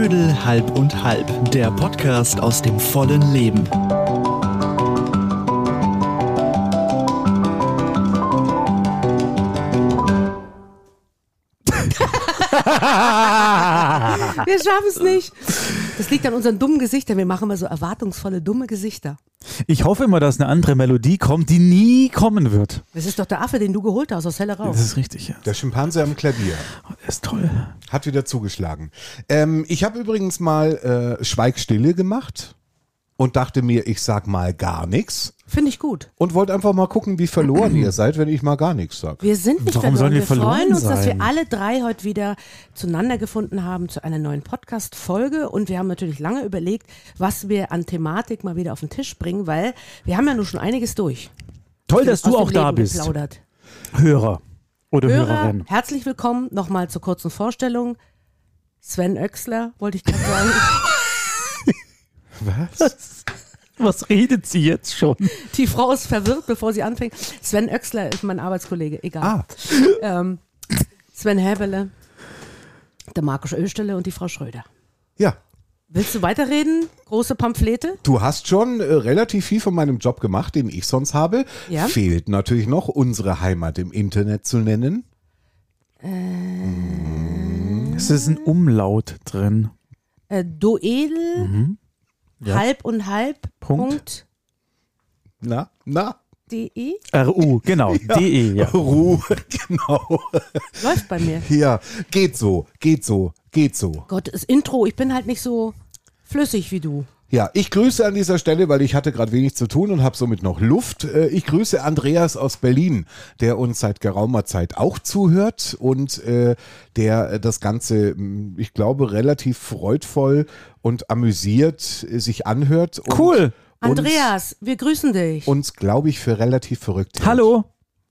Knödel halb und halb, der Podcast aus dem vollen Leben. Wir schaffen es nicht. Das liegt an unseren dummen Gesichtern. Wir machen immer so erwartungsvolle, dumme Gesichter. Ich hoffe immer, dass eine andere Melodie kommt, die nie kommen wird. Das ist doch der Affe, den du geholt hast aus Hellerau. Das ist richtig, ja. Der Schimpanse am Klavier Das ist toll. hat wieder zugeschlagen. Ähm, ich habe übrigens mal äh, Schweigstille gemacht und dachte mir, ich sag mal gar nichts Finde ich gut. und wollte einfach mal gucken, wie verloren ihr seid, wenn ich mal gar nichts sag. Wir sind nicht Warum sollen verloren. wir Wir verloren freuen uns, dass wir alle drei heute wieder zueinander gefunden haben zu einer neuen Podcast-Folge. Und wir haben natürlich lange überlegt, was wir an Thematik mal wieder auf den Tisch bringen, weil wir haben ja nur schon einiges durch. Toll, dass du auch da Leben bist. Geplaudert. Hörer oder Hörer, Hörerin. herzlich willkommen nochmal zur kurzen Vorstellung. Sven Oechsler, wollte ich gerade sagen. Was? Was redet sie jetzt schon? Die Frau ist verwirrt, bevor sie anfängt. Sven Oechsler ist mein Arbeitskollege, egal. Ah, Ähm, Sven Häberle, der Markus Östelle und die Frau Schröder. ja. Willst du weiterreden? Große Pamphlete? Du hast schon äh, relativ viel von meinem Job gemacht, den ich sonst habe. Ja. Fehlt natürlich noch, unsere Heimat im Internet zu nennen. Es ist ein Umlaut drin. Äh, Doedel, Mhm. Ja. halb und halb, Punkt. Punkt. Na, na. De. RU, genau. DE, ja. Ruhe, genau. Läuft bei mir. Ja, geht so, geht so, geht so. Gott, das Intro, ich bin halt nicht so flüssig wie du. Ja, ich grüße an dieser Stelle, weil ich hatte gerade wenig zu tun und habe somit noch Luft. Äh, Ich grüße Andreas aus Berlin, der uns seit geraumer Zeit auch zuhört und äh, der das Ganze, ich glaube, relativ freudvoll und amüsiert äh, sich anhört. Cool. Andreas, wir grüßen dich. Uns, uns glaube ich, für relativ verrückt. hält. Hallo.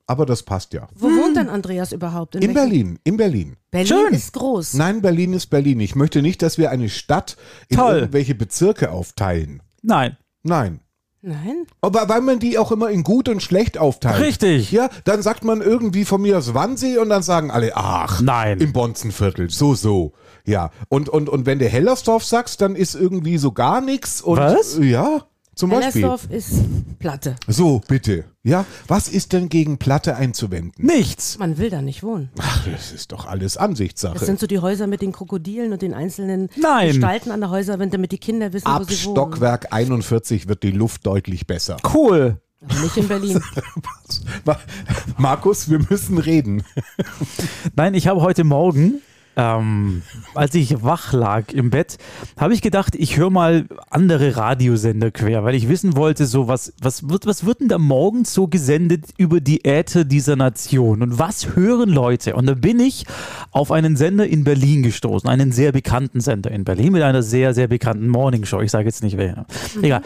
Aber das passt ja. Wo wohnt denn Andreas überhaupt? In welchem- Berlin, in Berlin. Berlin Schön. ist groß. Nein, Berlin ist Berlin. Ich möchte nicht, dass wir eine Stadt in Toll. irgendwelche Bezirke aufteilen. Nein. Nein. Nein? Aber weil man die auch immer in gut und schlecht aufteilt. Richtig. Ja, dann sagt man irgendwie von mir aus Wannsee und dann sagen alle, ach, Nein. im Bonzenviertel, so, so. Ja, und, und, und wenn du Hellersdorf sagst, dann ist irgendwie so gar nichts. Und, Was? Ja, zum Beispiel. Hellersdorf ist Platte. So, bitte. Ja, was ist denn gegen Platte einzuwenden? Nichts. Man will da nicht wohnen. Ach, das ist doch alles Das Ansichtssache. sind so die Häuser mit den Krokodilen und den einzelnen Nein. Gestalten an der Häuser, wenn damit die Kinder wissen, Ab wo sie wohnen. Stockwerk 41 wird die Luft deutlich besser. Cool. Aber nicht in Berlin. Ma- Markus, wir müssen reden. Nein, ich habe heute Morgen, ähm, als ich wach lag im Bett, habe ich gedacht, ich höre mal andere Radiosender quer, weil ich wissen wollte, so was, was wird, was wird denn da morgens so gesendet über die Äther dieser Nation und was hören Leute? Und da bin ich auf einen Sender in Berlin gestoßen, einen sehr bekannten Sender in Berlin mit einer sehr, sehr bekannten Morningshow. Ich sage jetzt nicht wer. Egal.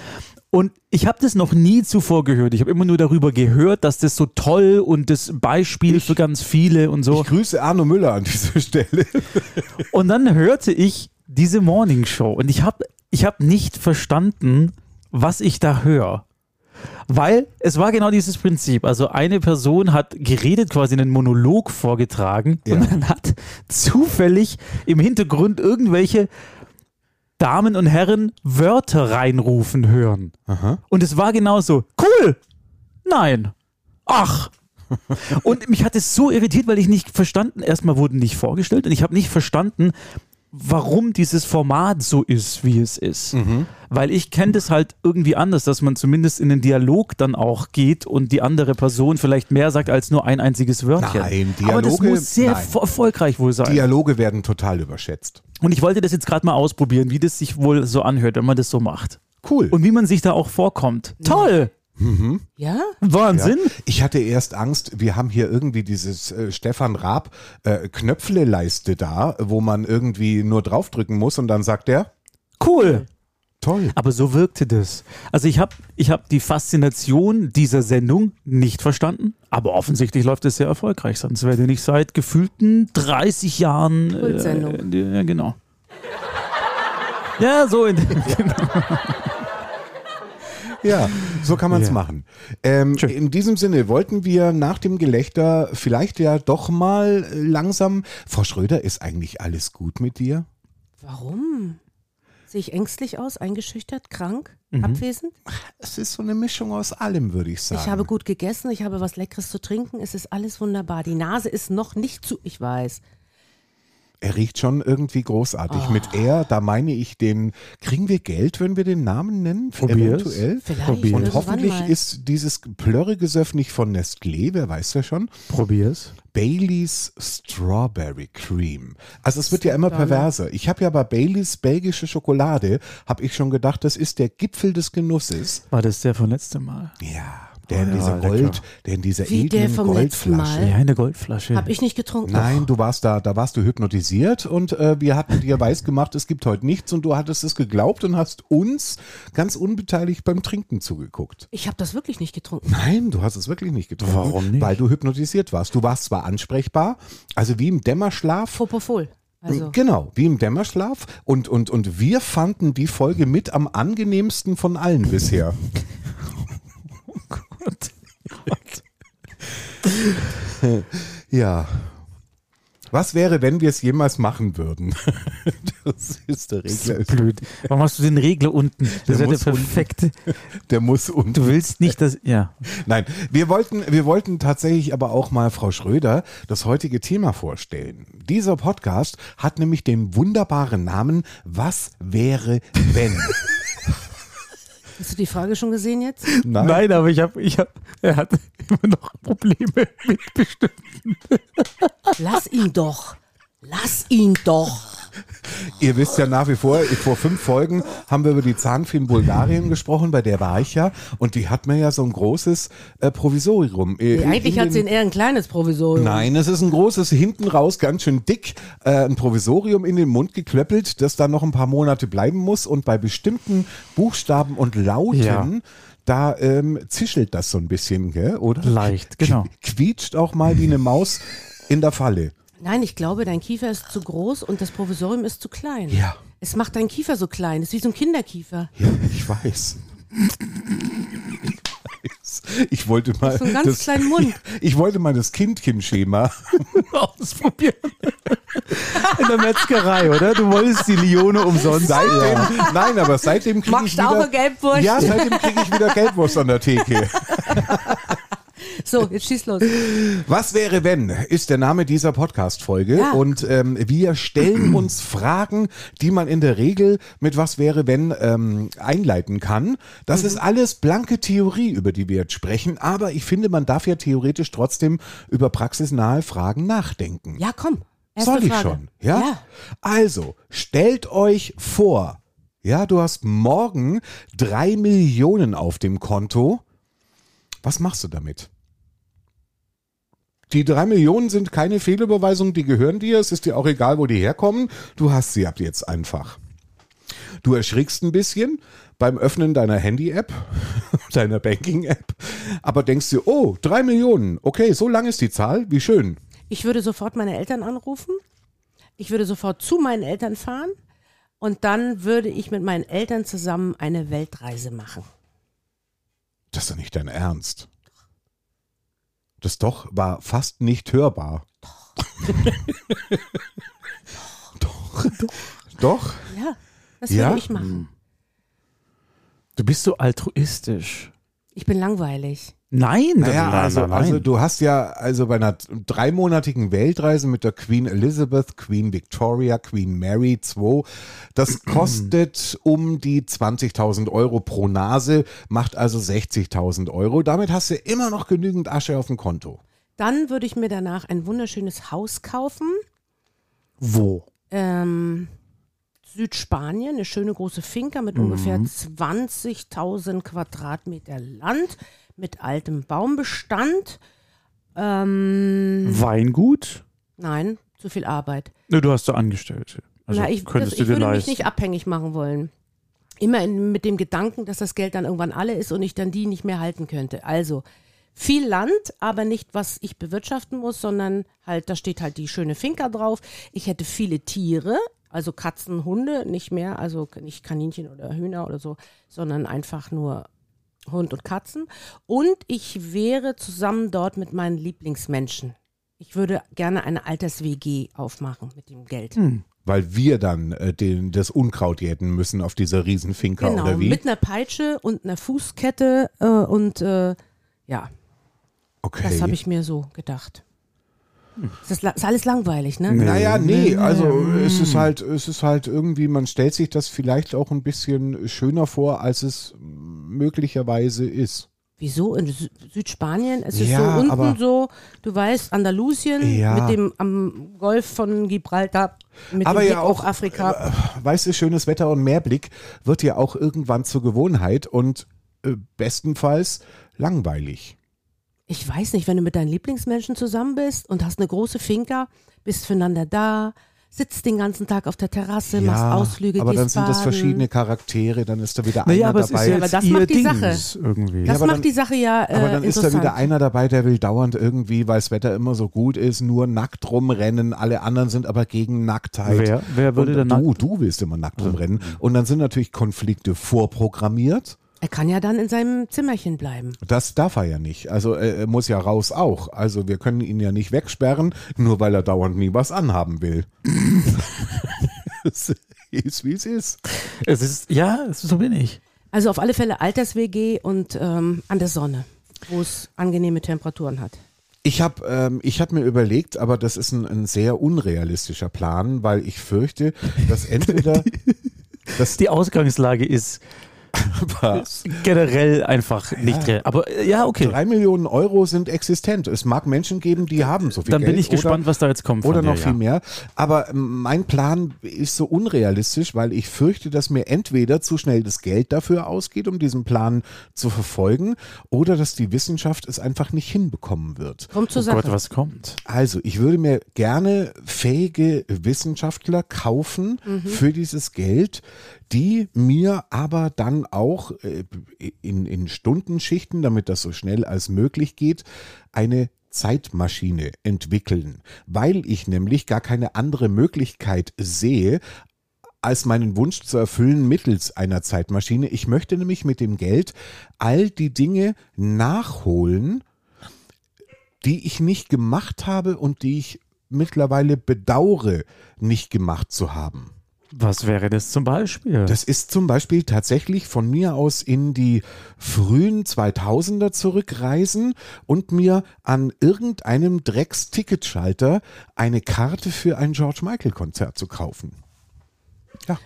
Und ich habe das noch nie zuvor gehört. Ich habe immer nur darüber gehört, dass das so toll und das Beispiel für ganz viele und so. Ich grüße Arno Müller an dieser Stelle. Und dann hörte ich diese Morning Show und ich habe ich hab nicht verstanden, was ich da höre. Weil es war genau dieses Prinzip. Also eine Person hat geredet, quasi einen Monolog vorgetragen Ja. und dann hat zufällig im Hintergrund irgendwelche Damen und Herren Wörter reinrufen hören. Und es war genauso. Cool! Nein! Ach! Und mich hat es so irritiert, weil ich nicht verstanden, erstmal wurden nicht vorgestellt und ich habe nicht verstanden, warum dieses Format so ist, wie es ist. Weil ich kenne das halt irgendwie anders, dass man zumindest in den Dialog dann auch geht und die andere Person vielleicht mehr sagt als nur ein einziges Wörtchen. Nein, Aber das Dialoge- muss sehr nein. erfol- erfolgreich wohl sein. Dialoge werden total überschätzt. Und ich wollte das jetzt gerade mal ausprobieren, wie das sich wohl so anhört, wenn man das so macht. Cool. Und wie man sich da auch vorkommt. Toll! Ja? Wahnsinn! Ich hatte erst Angst, wir haben hier irgendwie dieses äh, Stefan Raab äh, Knöpfle-Leiste da, wo man irgendwie nur draufdrücken muss und dann sagt er, Cool! Toll. Aber so wirkte das. Also ich habe ich hab die Faszination dieser Sendung nicht verstanden, aber offensichtlich läuft es sehr erfolgreich, sonst wäre die nicht seit gefühlten 30 Jahren. Kultsendung. Äh, ja, genau. Ja, so in Ja, so kann man es Ja. machen. Ähm, in diesem Sinne wollten wir nach dem Gelächter vielleicht ja doch mal äh, langsam. Frau Schröder, ist eigentlich alles gut mit dir? Warum? Sehe ich ängstlich aus, eingeschüchtert, krank, Mhm. abwesend? Es ist so eine Mischung aus allem, würde ich sagen. Ich habe gut gegessen, ich habe was Leckeres zu trinken, es ist alles wunderbar. Die Nase ist noch nicht zu, ich weiß. Er riecht schon irgendwie großartig. Oh. Mit er, da meine ich den, kriegen wir Geld, wenn wir den Namen nennen? Probier's. Eventuell. Vielleicht. Probier. Und irgendwann hoffentlich ist dieses Plörregesöff nicht von Nestlé, wer weiß ja schon. Probier's. Baileys Strawberry Cream. Also es wird ja immer perverser. Ich habe ja bei Baileys belgische Schokolade, habe ich schon gedacht, das ist der Gipfel des Genusses. War das der von letztem Mal? Ja, der in Oh ja, dieser lecker. Gold, der in dieser Wie der vom letzten Goldflasche. Mal. Ja, eine Goldflasche. Habe ich nicht getrunken. Nein, du warst da, da warst du hypnotisiert und äh, wir hatten dir weiß gemacht, es gibt heute nichts und du hattest es geglaubt und hast uns ganz unbeteiligt beim Trinken zugeguckt. Ich habe das wirklich nicht getrunken. Nein, du hast es wirklich nicht getrunken. Warum nicht? Weil du hypnotisiert warst. Du warst zwar ansprechbar, also wie im Dämmerschlaf. Fopofol. Also, Genau, wie im Dämmerschlaf. Und, und, und wir fanden die Folge mit am angenehmsten von allen bisher. Ja. Was wäre, wenn wir es jemals machen würden? Das ist der Das ist Regler. blöd. Warum hast du den Regler unten? Das Der ist ja der muss unten. perfekte. Der muss und Du willst nicht, dass. Ja. Nein, wir wollten, wir wollten tatsächlich aber auch mal Frau Schröder das heutige Thema vorstellen. Dieser Podcast hat nämlich den wunderbaren Namen Was wäre wenn? Hast du die Frage schon gesehen jetzt? Nein, aber ich habe, ich habe, er hat immer noch Probleme mit bestimmten. Lass ihn doch. Lass ihn doch. Ihr wisst ja nach wie vor, vor fünf Folgen haben wir über die Zahnfee in Bulgarien gesprochen, bei der war ich ja und die hat mir ja so ein großes äh, Provisorium. Äh, Nee, eigentlich hat sie ein eher ein kleines Provisorium. Nein, es ist ein großes, hinten raus, ganz schön dick, äh, ein Provisorium in den Mund geklöppelt, das dann noch ein paar Monate bleiben muss und bei bestimmten Buchstaben und Lauten, Ja. da ähm, zischelt das so ein bisschen, gell, oder? Leicht, genau. Quietscht auch mal wie eine Maus in der Falle. Nein, ich glaube, dein Kiefer ist zu groß und das Provisorium ist zu klein. Ja. Es macht deinen Kiefer so klein. Es ist wie so ein Kinderkiefer. Ja, ich weiß. Ich wollte mal So einen ganz das, kleinen Mund. ich wollte mal das Kindchenschema. Ausprobieren. In der Metzgerei, oder? Du wolltest die Lione umsonst. Seitdem, nein, aber seitdem kriege ich Magst du auch wieder eine Gelbwurst? Ja, seitdem kriege ich wieder Gelbwurst an der Theke. So, jetzt schieß los. Was wäre wenn, ist der Name dieser Podcast-Folge. Ja. Und ähm, wir stellen uns Fragen, die man in der Regel mit Was wäre wenn ähm, einleiten kann. Das Mhm. ist alles blanke Theorie, über die wir jetzt sprechen. Aber ich finde, man darf ja theoretisch trotzdem über praxisnahe Fragen nachdenken. Ja, komm. Erste Soll ich Frage. schon? Ja? ja. Also, stellt euch vor, ja, du hast morgen drei Millionen auf dem Konto. Was machst du damit? Die drei Millionen sind keine Fehlüberweisung, die gehören dir. Es ist dir auch egal, wo die herkommen. Du hast sie ab jetzt einfach. Du erschrickst ein bisschen beim Öffnen deiner Handy-App, deiner Banking-App, aber denkst dir, oh, drei Millionen. Okay, so lang ist die Zahl. Wie schön. Ich würde sofort meine Eltern anrufen. Ich würde sofort zu meinen Eltern fahren. Und dann würde ich mit meinen Eltern zusammen eine Weltreise machen. Das ist doch nicht dein Ernst. Das doch war fast nicht hörbar. Doch. doch. Doch. Ja, das Ja? würde ich machen. Du bist so altruistisch. Ich bin langweilig. Nein, Naja, nein, also, nein, nein. also du hast ja also bei einer dreimonatigen Weltreise mit der Queen Elizabeth, Queen Victoria, Queen Mary 2, das kostet um die 20.000 Euro pro Nase, macht also 60.000 Euro. Damit hast du immer noch genügend Asche auf dem Konto. Dann würde ich mir danach ein wunderschönes Haus kaufen. Wo? Ähm, Südspanien, eine schöne große Finca mit ungefähr 20.000 Quadratmeter Land mit altem Baumbestand. Ähm, Weingut? nein, zu viel Arbeit. Ne, du hast so Angestellte. Also Na, ich, könntest das, du ich dir würde mich leisten. nicht abhängig machen wollen. Immer in, mit dem Gedanken, dass das Geld dann irgendwann alle ist und ich dann die nicht mehr halten könnte. Also viel Land, aber nicht, was ich bewirtschaften muss, sondern halt, da steht halt die schöne Finca drauf. Ich hätte viele Tiere, also Katzen, Hunde, nicht mehr, also nicht Kaninchen oder Hühner oder so, sondern einfach nur Hund und Katzen. Und ich wäre zusammen dort mit meinen Lieblingsmenschen. Ich würde gerne eine Alters-WG aufmachen mit dem Geld. Weil wir dann äh, den, das Unkraut jäten müssen auf dieser Riesenfinker Genau, oder wie? mit einer Peitsche und einer Fußkette äh, und äh, ja, okay. das habe ich mir so gedacht. Das ist, ist alles langweilig, ne? Naja, nee, also es ist halt, es ist halt irgendwie, man stellt sich das vielleicht auch ein bisschen schöner vor, als es möglicherweise ist. Wieso? In Sü Südspanien? Es ist Ja, so unten aber- so, du weißt, Andalusien Ja. mit dem am Golf von Gibraltar, mit Aber dem ja Blick auch, auf Afrika. Weißt du, schönes Wetter und Meerblick wird ja auch irgendwann zur Gewohnheit und äh, bestenfalls langweilig. Ich weiß nicht, wenn du mit deinen Lieblingsmenschen zusammen bist und hast eine große Finca, bist füreinander da, sitzt den ganzen Tag auf der Terrasse, machst Ausflüge, aber gehst dann sind das baden. verschiedene Charaktere, dann ist da wieder Naja, einer dabei. ist ja Aber das ihr macht die Dings irgendwie. Das aber macht dann- die Sache ja äh, aber dann ist da wieder einer dabei, der will dauernd irgendwie, weil das Wetter immer so gut ist, nur nackt rumrennen. Alle anderen sind aber gegen Nacktheit. Wer- wer würde denn du, du willst immer nackt rumrennen. Und dann sind natürlich Konflikte vorprogrammiert. Er kann ja dann in seinem Zimmerchen bleiben. Das darf er ja nicht. Also äh, er muss ja raus auch. Also wir können ihn ja nicht wegsperren, nur weil er dauernd nie was anhaben will. es ist, wie es ist. Es ist, ja, so bin ich. Also auf alle Fälle Alters-WG und ähm, an der Sonne, wo es angenehme Temperaturen hat. Ich habe ähm, ich hab mir überlegt, aber das ist ein, ein sehr unrealistischer Plan, weil ich fürchte, dass entweder das Die Ausgangslage ist generell einfach nicht real. Aber äh, ja, okay. drei Millionen Euro sind existent. Es mag Menschen geben, die haben so viel Dann Geld. bin ich gespannt, was da jetzt kommt. Oder von noch dir, viel ja. mehr. Aber ähm, mein Plan ist so unrealistisch, weil ich fürchte, dass mir entweder zu schnell das Geld dafür ausgeht, um diesen Plan zu verfolgen, oder dass die Wissenschaft es einfach nicht hinbekommen wird. Kommt zur Oh Sache. Gott, was kommt? Also, ich würde mir gerne fähige Wissenschaftler kaufen für dieses Geld, die mir aber dann auch äh, in, in Stundenschichten, damit das so schnell als möglich geht, eine Zeitmaschine entwickeln, weil ich nämlich gar keine andere Möglichkeit sehe, als meinen Wunsch zu erfüllen mittels einer Zeitmaschine. Ich möchte nämlich mit dem Geld all die Dinge nachholen, die ich nicht gemacht habe und die ich mittlerweile bedauere, nicht gemacht zu haben. Was wäre das zum Beispiel? Das ist zum Beispiel tatsächlich von mir aus in die frühen 2000er zurückreisen und mir an irgendeinem Drecks-Ticketschalter eine Karte für ein George Michael-Konzert zu kaufen. Ja.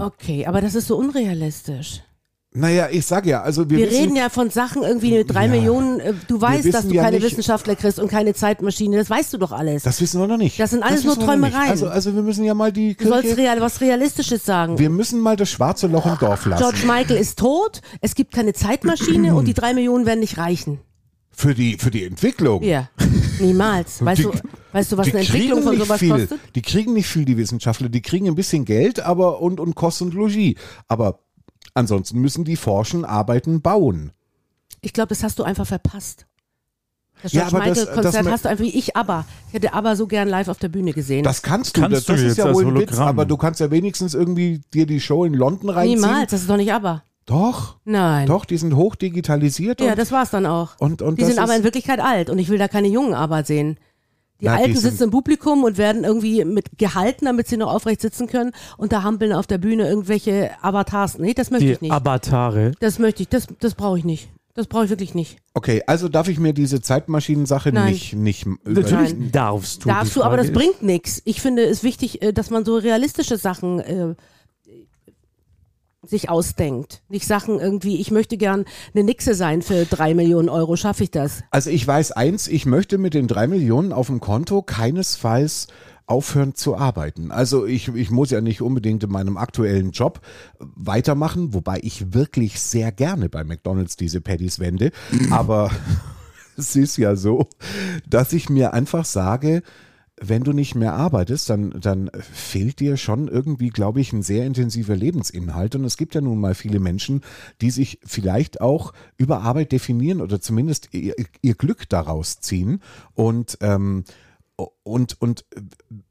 Okay, aber das ist so unrealistisch. Naja, ich sage ja, also wir, Wir wissen, reden ja von Sachen irgendwie mit drei Ja. Millionen. äh, Du weißt, dass du ja keine nicht- Wissenschaftler kriegst und keine Zeitmaschine. Das weißt du doch alles. das wissen wir noch nicht. Das sind alles wissen nur. Träumereien. Also, also wir müssen ja mal die du sollst Kirche, real, was Realistisches sagen. wir müssen mal das schwarze Loch im Dorf lassen. George Michael ist tot, es gibt keine Zeitmaschine und die drei Millionen werden nicht reichen. Für die, für die Entwicklung. Ja, niemals. Weißt, Die- du, weißt du, was eine Entwicklung von sowas viel. kostet? Die kriegen nicht viel, die Wissenschaftler. Die kriegen ein bisschen Geld, aber und, und Kost und Logis. Aber ansonsten müssen die forschen, arbeiten, bauen. Ich glaube, das hast du einfach verpasst. Das Ja, George aber das- Michael-Konzert das- hast du einfach wie ich aber. Ich hätte aber so gern live auf der Bühne gesehen. Das kannst du. Kannst das du das ist ja wohl ein Witz, aber du kannst ja wenigstens irgendwie dir die Show in London reinziehen. Niemals, das ist doch nicht aber. Doch, Nein. doch, die sind hoch digitalisiert. Ja, und, das war's dann auch. und, und die sind aber in Wirklichkeit alt und ich will da keine jungen aber sehen. Die Na, die Alten sind- sitzen im Publikum und werden irgendwie mit gehalten, damit sie noch aufrecht sitzen können und da hampeln auf der Bühne irgendwelche Avatars. Nee, das möchte ich Die nicht. Avatare. Das möchte ich, das, das brauche ich nicht. Das brauche ich wirklich nicht. Okay, also darf ich mir diese Zeitmaschinen-Sache nicht, nicht Natürlich Nein. darfst du. Darfst Die du, aber das ist- bringt nichts. Ich finde es wichtig, äh, dass man so realistische Sachen äh, sich ausdenkt. Nicht Sachen irgendwie, ich möchte gern eine Nixe sein für drei Millionen Euro. Schaffe ich das? Also ich weiß eins, ich möchte mit den drei Millionen auf dem Konto keinesfalls aufhören zu arbeiten. Also ich, ich muss ja nicht unbedingt in meinem aktuellen Job weitermachen, wobei ich wirklich sehr gerne bei McDonald's diese Patties wende. Aber es ist ja so, dass ich mir einfach sage, wenn du nicht mehr arbeitest, dann, dann fehlt dir schon irgendwie, glaube ich, ein sehr intensiver Lebensinhalt. Und es gibt ja nun mal viele Menschen, die sich vielleicht auch über Arbeit definieren oder zumindest ihr, ihr Glück daraus ziehen. Und ähm, und, und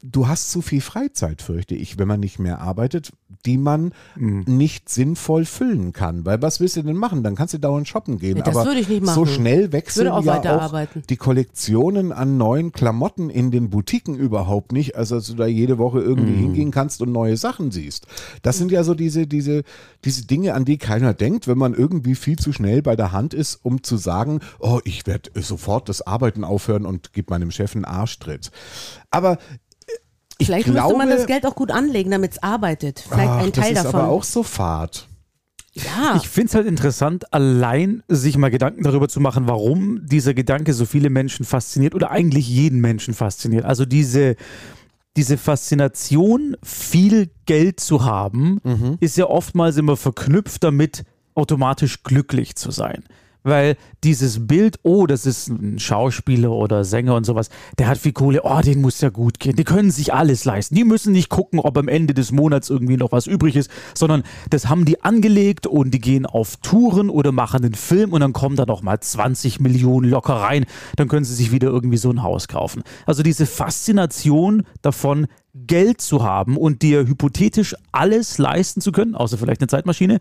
du hast zu viel Freizeit, fürchte ich, wenn man nicht mehr arbeitet, die man Mhm. nicht sinnvoll füllen kann. Weil was willst du denn machen? Dann kannst du dauernd shoppen gehen. Ja, das Aber würde ich nicht so machen. schnell wechseln würde auch ja auch weiterarbeiten. die Kollektionen an neuen Klamotten in den Boutiquen überhaupt nicht, also dass du da jede Woche irgendwie Mhm. hingehen kannst und neue Sachen siehst. Das sind ja so diese, diese, diese Dinge, an die keiner denkt, wenn man irgendwie viel zu schnell bei der Hand ist, um zu sagen, oh, ich werde sofort das Arbeiten aufhören und gebe meinem Chef einen Arschtritt. Aber ich Vielleicht glaube, müsste man das Geld auch gut anlegen, damit es arbeitet. Vielleicht ach, ein Teil das ist davon. aber auch so fad. ja, Ich finde es halt interessant, allein sich mal Gedanken darüber zu machen, warum dieser Gedanke so viele Menschen fasziniert oder eigentlich jeden Menschen fasziniert. Also diese, diese Faszination, viel Geld zu haben, ist ja oftmals immer verknüpft damit, automatisch glücklich zu sein. Weil dieses Bild, oh, das ist ein Schauspieler oder Sänger und sowas, der hat viel Kohle, oh, den muss ja gut gehen. Die können sich alles leisten. Die müssen nicht gucken, ob am Ende des Monats irgendwie noch was übrig ist, sondern das haben die angelegt und die gehen auf Touren oder machen einen Film und dann kommen da noch mal 20 Millionen locker rein. Dann können sie sich wieder irgendwie so ein Haus kaufen. Also diese Faszination davon, Geld zu haben und dir hypothetisch alles leisten zu können, außer vielleicht eine Zeitmaschine,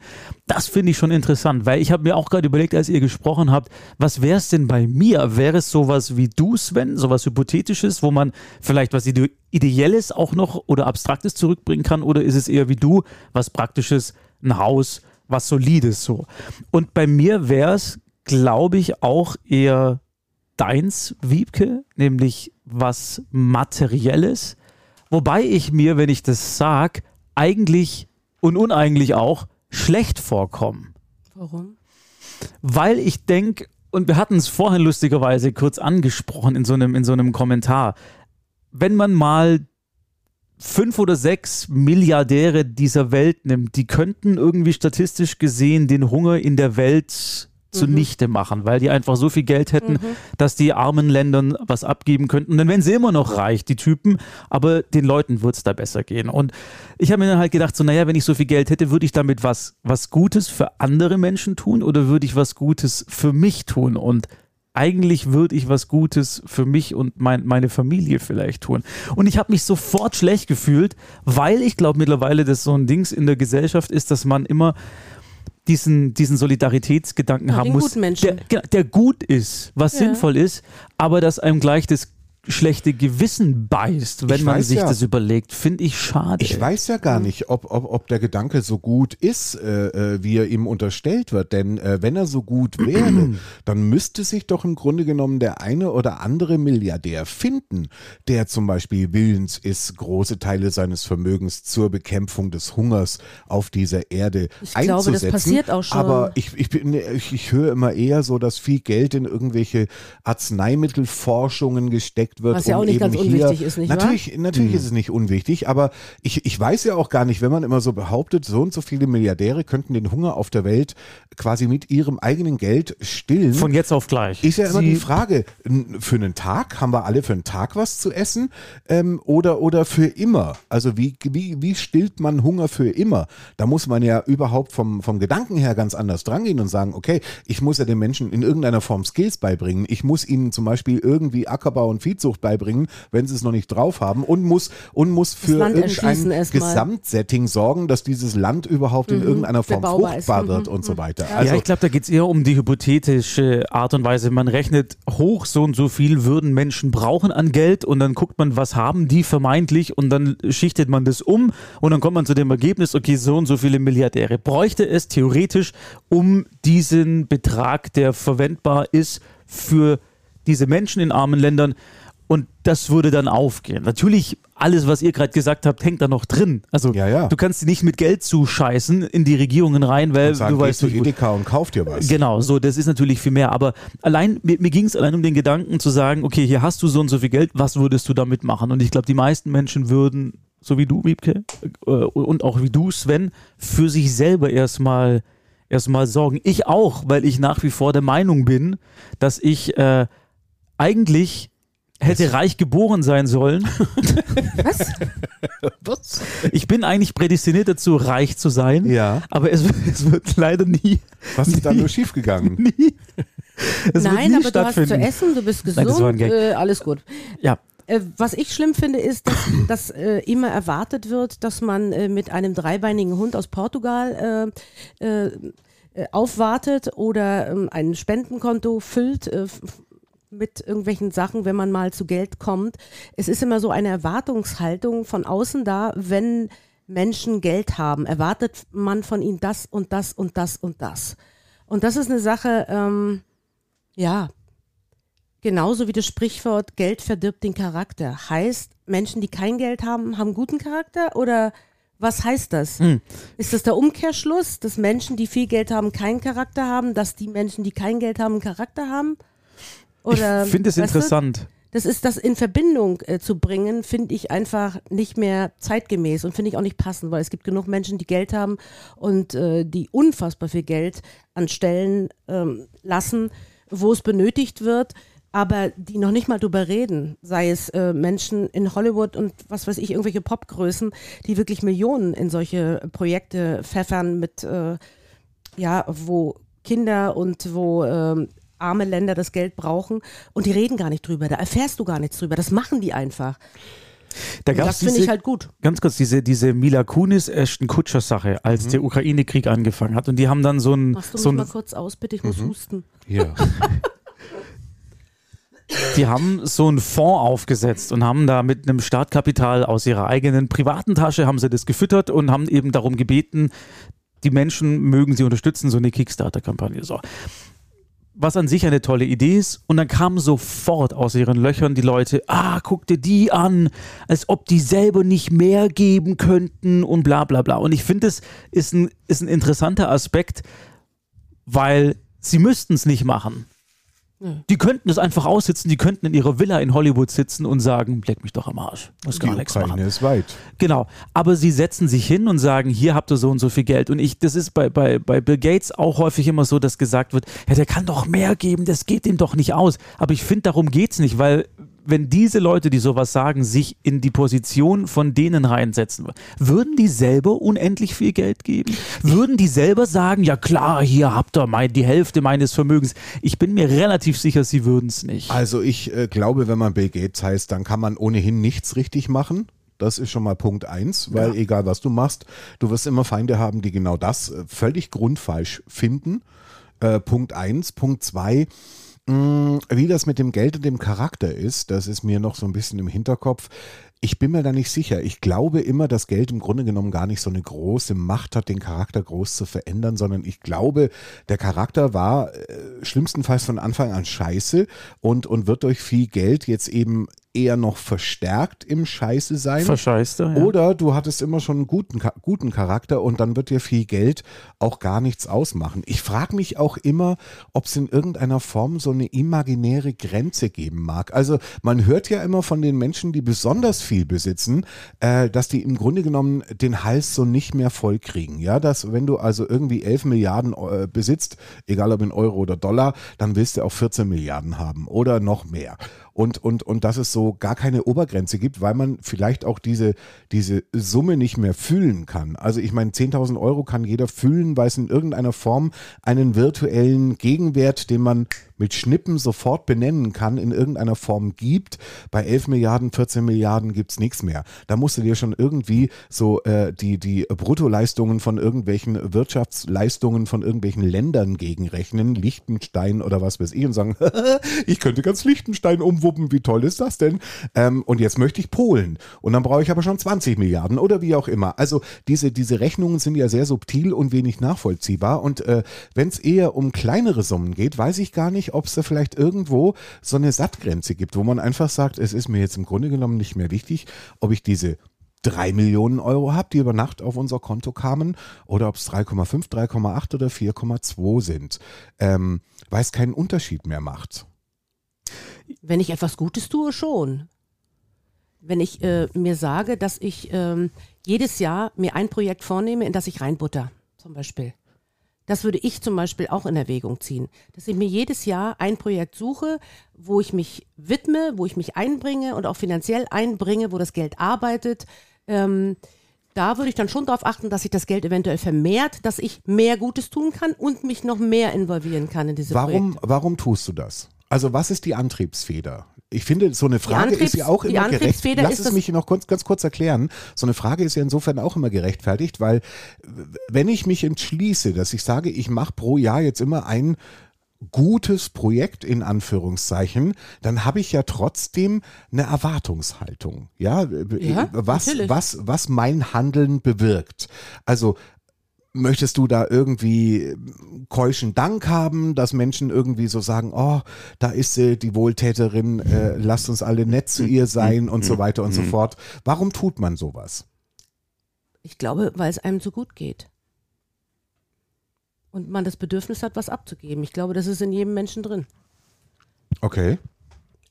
das finde ich schon interessant, weil ich habe mir auch gerade überlegt, als ihr gesprochen habt, was wäre es denn bei mir? Wäre es sowas wie du, Sven, sowas Hypothetisches, wo man vielleicht was Ide- Ideelles auch noch oder Abstraktes zurückbringen kann oder ist es eher wie du, was Praktisches, ein Haus, was Solides so? Und bei mir wäre es, glaube ich, auch eher deins, Wiebke, nämlich was Materielles. Wobei ich mir, wenn ich das sag, eigentlich und uneigentlich auch schlecht vorkomme. warum? Weil ich denke, und wir hatten es vorhin lustigerweise kurz angesprochen in so einem, in so einem Kommentar, wenn man mal fünf oder sechs Milliardäre dieser Welt nimmt, die könnten irgendwie statistisch gesehen den Hunger in der Welt zunichte machen, weil die einfach so viel Geld hätten, dass die armen Ländern was abgeben könnten. Und dann wären sie immer noch reich, die Typen, aber den Leuten wird es da besser gehen. Und ich habe mir dann halt gedacht, so, naja, wenn ich so viel Geld hätte, würde ich damit was, was Gutes für andere Menschen tun oder würde ich was Gutes für mich tun? Und eigentlich würde ich was Gutes für mich und mein, meine Familie vielleicht tun. Und ich habe mich sofort schlecht gefühlt, weil ich glaube mittlerweile, dass so ein Dings in der Gesellschaft ist, dass man immer diesen, diesen Solidaritätsgedanken Ja, haben muss. Der, genau, der gut ist, was Ja. sinnvoll ist, aber dass einem gleich das schlechte Gewissen beißt, wenn Ich man sich ja. das überlegt, finde ich schade. Ich weiß ja gar nicht, ob, ob, ob der Gedanke so gut ist, äh, äh, wie er ihm unterstellt wird. Denn äh, wenn er so gut wäre, dann müsste sich doch im Grunde genommen der eine oder andere Milliardär finden, der zum Beispiel willens ist, große Teile seines Vermögens zur Bekämpfung des Hungers auf dieser Erde Ich glaube, das einzusetzen. passiert auch schon. Aber ich, ich, bin, ich, ich höre immer eher so, dass viel Geld in irgendwelche Arzneimittelforschungen gesteckt wird. Was ja um auch nicht ganz hier, unwichtig ist, nicht wahr? natürlich, natürlich ist es nicht unwichtig, aber ich, ich weiß ja auch gar nicht, wenn man immer so behauptet, so und so viele Milliardäre könnten den Hunger auf der Welt quasi mit ihrem eigenen Geld stillen. Von jetzt auf gleich. ist ja immer Sie- die Frage, für einen Tag, haben wir alle für einen Tag was zu essen ähm, oder, oder für immer? Also wie, wie, wie stillt man Hunger für immer? Da muss man ja überhaupt vom, vom Gedanken her ganz anders drangehen und sagen, okay, ich muss ja den Menschen in irgendeiner Form Skills beibringen. Ich muss ihnen zum Beispiel irgendwie Ackerbau und Viehzucht beibringen, wenn sie es noch nicht drauf haben und muss, und muss für irgendein. Gesamtsetting sorgen, dass dieses Land überhaupt in irgendeiner Form fruchtbar Mhm, wird und so weiter. ja, Also ich glaube, da geht es eher um die hypothetische Art und Weise. Man rechnet hoch, so und so viel würden Menschen brauchen an Geld und dann guckt man, was haben die vermeintlich und dann schichtet man das um und dann kommt man zu dem Ergebnis, okay, so und so viele Milliardäre bräuchte es theoretisch, um diesen Betrag, der verwendbar ist für diese Menschen in armen Ländern. Und das würde dann aufgehen. Natürlich, alles, was ihr gerade gesagt habt, hängt da noch drin. Also Ja, ja. du kannst nicht mit Geld zuscheißen in die Regierungen rein, weil sagen, du weißt nicht, wo- Edeka und kauf dir was. Genau, so, das ist natürlich viel mehr. Aber allein, mir, mir ging es allein um den Gedanken zu sagen, okay, hier hast du so und so viel Geld, was würdest du damit machen? Und ich glaube, die meisten Menschen würden, so wie du, Wiebke, äh, und auch wie du, Sven, für sich selber erstmal erstmal sorgen. Ich auch, weil ich nach wie vor der Meinung bin, dass ich äh, eigentlich hätte reich geboren sein sollen. Was? Was? Ich bin eigentlich prädestiniert dazu, reich zu sein. Ja. Aber es, es wird leider nie, Was ist da nur schiefgegangen? nie. Es wird Nein, nie aber du hast zu essen, du bist Nein, gesund, Gag. äh, alles gut. Ja, Äh, was ich schlimm finde, ist, dass, dass äh, immer erwartet wird, dass man äh, mit einem dreibeinigen Hund aus Portugal äh, aufwartet oder ähm, ein Spendenkonto füllt äh, mit irgendwelchen Sachen, wenn man mal zu Geld kommt. Es ist immer so eine Erwartungshaltung von außen da, wenn Menschen Geld haben, erwartet man von ihnen das und das und das und das. Und das ist eine Sache, ähm, ja, genauso wie das Sprichwort Geld verdirbt den Charakter. Heißt, Menschen, die kein Geld haben, haben guten Charakter oder was heißt das? Ist das der Umkehrschluss, dass Menschen, die viel Geld haben, keinen Charakter haben, dass die Menschen, die kein Geld haben, einen Charakter haben? Oder, ich finde es weißt du? interessant. Das ist das in Verbindung äh, zu bringen, finde ich einfach nicht mehr zeitgemäß und finde ich auch nicht passend, weil es gibt genug Menschen, die Geld haben und äh, die unfassbar viel Geld an Stellen ähm, lassen, wo es benötigt wird, aber die noch nicht mal drüber reden. Sei es äh, Menschen in Hollywood und was weiß ich, irgendwelche Popgrößen, die wirklich Millionen in solche Projekte pfeffern mit, äh, ja, wo Kinder und wo ähm, arme Länder das Geld brauchen und die reden gar nicht drüber. Da erfährst du gar nichts drüber. Das machen die einfach. Da das finde ich halt gut. Ganz kurz, diese, diese Mila Kunis Ashton Kutscher Sache, als der Ukraine-Krieg angefangen hat. Und die haben dann so ein, Machst du mich so mal ein kurz aus, bitte? Ich muss husten. Ja. die haben so einen Fonds aufgesetzt und haben da mit einem Startkapital aus ihrer eigenen privaten Tasche haben sie das gefüttert und haben eben darum gebeten, die Menschen mögen sie unterstützen, so eine Kickstarter-Kampagne. So. Was an sich eine tolle Idee ist. Und dann kamen sofort aus ihren Löchern die Leute, ah, guck dir die an, als ob die selber nicht mehr geben könnten und bla bla bla. Und ich finde, es ist ein, ist ein interessanter Aspekt, weil sie müssten es nicht machen. Die könnten es einfach aussitzen, die könnten in ihrer Villa in Hollywood sitzen und sagen, leck mich doch am Arsch, muss Die gar nichts Ukraine machen. ist weit. Genau, aber sie setzen sich hin und sagen, hier habt ihr so und so viel Geld. Und ich, das ist bei, bei, bei Bill Gates auch häufig immer so, dass gesagt wird, ja, der kann doch mehr geben, das geht ihm doch nicht aus. Aber ich finde, darum geht's nicht, weil wenn diese Leute, die sowas sagen, sich in die Position von denen reinsetzen, würden die selber unendlich viel Geld geben? Würden die selber sagen, ja klar, hier habt ihr mein, die Hälfte meines Vermögens? Ich bin mir relativ sicher, sie würden es nicht. Also ich äh, glaube, wenn man Bill Gates heißt, dann kann man ohnehin nichts richtig machen. Das ist schon mal Punkt eins, weil egal was du machst, du wirst immer Feinde haben, die genau das äh, völlig grundfalsch finden. Äh, Punkt eins. Punkt zwei. Mh, Wie das mit dem Geld und dem Charakter ist, das ist mir noch so ein bisschen im Hinterkopf. Ich bin mir da nicht sicher. Ich glaube immer, dass Geld im Grunde genommen gar nicht so eine große Macht hat, den Charakter groß zu verändern, sondern ich glaube, der Charakter war äh, schlimmstenfalls von Anfang an scheiße und, und wird durch viel Geld jetzt eben eher noch verstärkt im Scheiße sein. Verscheißter. Ja. Oder du hattest immer schon einen guten, guten Charakter und dann wird dir viel Geld auch gar nichts ausmachen. Ich frage mich auch immer, ob es in irgendeiner Form so eine imaginäre Grenze geben mag. Also man hört ja immer von den Menschen, die besonders viel besitzen, äh, dass die im Grunde genommen den Hals so nicht mehr voll kriegen. Ja, dass wenn du also irgendwie 11 Milliarden äh, besitzt, egal ob in Euro oder Dollar, dann willst du auch 14 Milliarden haben oder noch mehr und, und, und dass es so gar keine Obergrenze gibt, weil man vielleicht auch diese, diese Summe nicht mehr fühlen kann. Also ich meine, 10.000 Euro kann jeder fühlen, weil es in irgendeiner Form einen virtuellen Gegenwert, den man mit Schnippen sofort benennen kann, in irgendeiner Form gibt. Bei 11 Milliarden, 14 Milliarden gibt's nichts mehr. Da musst du dir schon irgendwie so äh, die, die Bruttoleistungen von irgendwelchen Wirtschaftsleistungen von irgendwelchen Ländern gegenrechnen, Liechtenstein oder was weiß ich, und sagen, ich könnte ganz Liechtenstein umwuppen, wie toll ist das denn? Ähm, und jetzt möchte ich Polen. Und dann brauche ich aber schon 20 Milliarden oder wie auch immer. Also diese, diese Rechnungen sind ja sehr subtil und wenig nachvollziehbar. Und äh, wenn es eher um kleinere Summen geht, weiß ich gar nicht, ob es da vielleicht irgendwo so eine Sattgrenze gibt, wo man einfach sagt, es ist mir jetzt im Grunde genommen nicht mehr wichtig, ob ich diese drei Millionen Euro habe, die über Nacht auf unser Konto kamen, oder ob es 3,5, 3,8 oder 4,2 sind, ähm, weil es keinen Unterschied mehr macht. Wenn ich etwas Gutes tue, schon. Wenn ich äh, mir sage, dass ich ähm, jedes Jahr mir ein Projekt vornehme, in das ich reinbutter, zum Beispiel. Das würde ich zum Beispiel auch in Erwägung ziehen. Dass ich mir jedes Jahr ein Projekt suche, wo ich mich widme, wo ich mich einbringe und auch finanziell einbringe, wo das Geld arbeitet. Ähm, da würde ich dann schon darauf achten, dass sich das Geld eventuell vermehrt, dass ich mehr Gutes tun kann und mich noch mehr involvieren kann in diese Warum, Projekte. warum tust du das? Also was ist die Antriebsfeder? Ich finde, so eine Frage ist ja auch immer gerecht. Antriebsfeder Lass es mich noch kurz, ganz kurz erklären. So eine Frage ist ja insofern auch immer gerechtfertigt, weil wenn ich mich entschließe, dass ich sage, ich mache pro Jahr jetzt immer ein gutes Projekt in Anführungszeichen, dann habe ich ja trotzdem eine Erwartungshaltung. Ja, Ja, was, natürlich. was, was mein Handeln bewirkt. Also Möchtest du da irgendwie keuschen Dank haben, dass Menschen irgendwie so sagen, oh, da ist sie, die Wohltäterin, äh, lasst uns alle nett zu ihr sein und so weiter und so fort. Warum tut man sowas? Ich glaube, weil es einem so gut geht. Und man das Bedürfnis hat, was abzugeben. Ich glaube, das ist in jedem Menschen drin. Okay.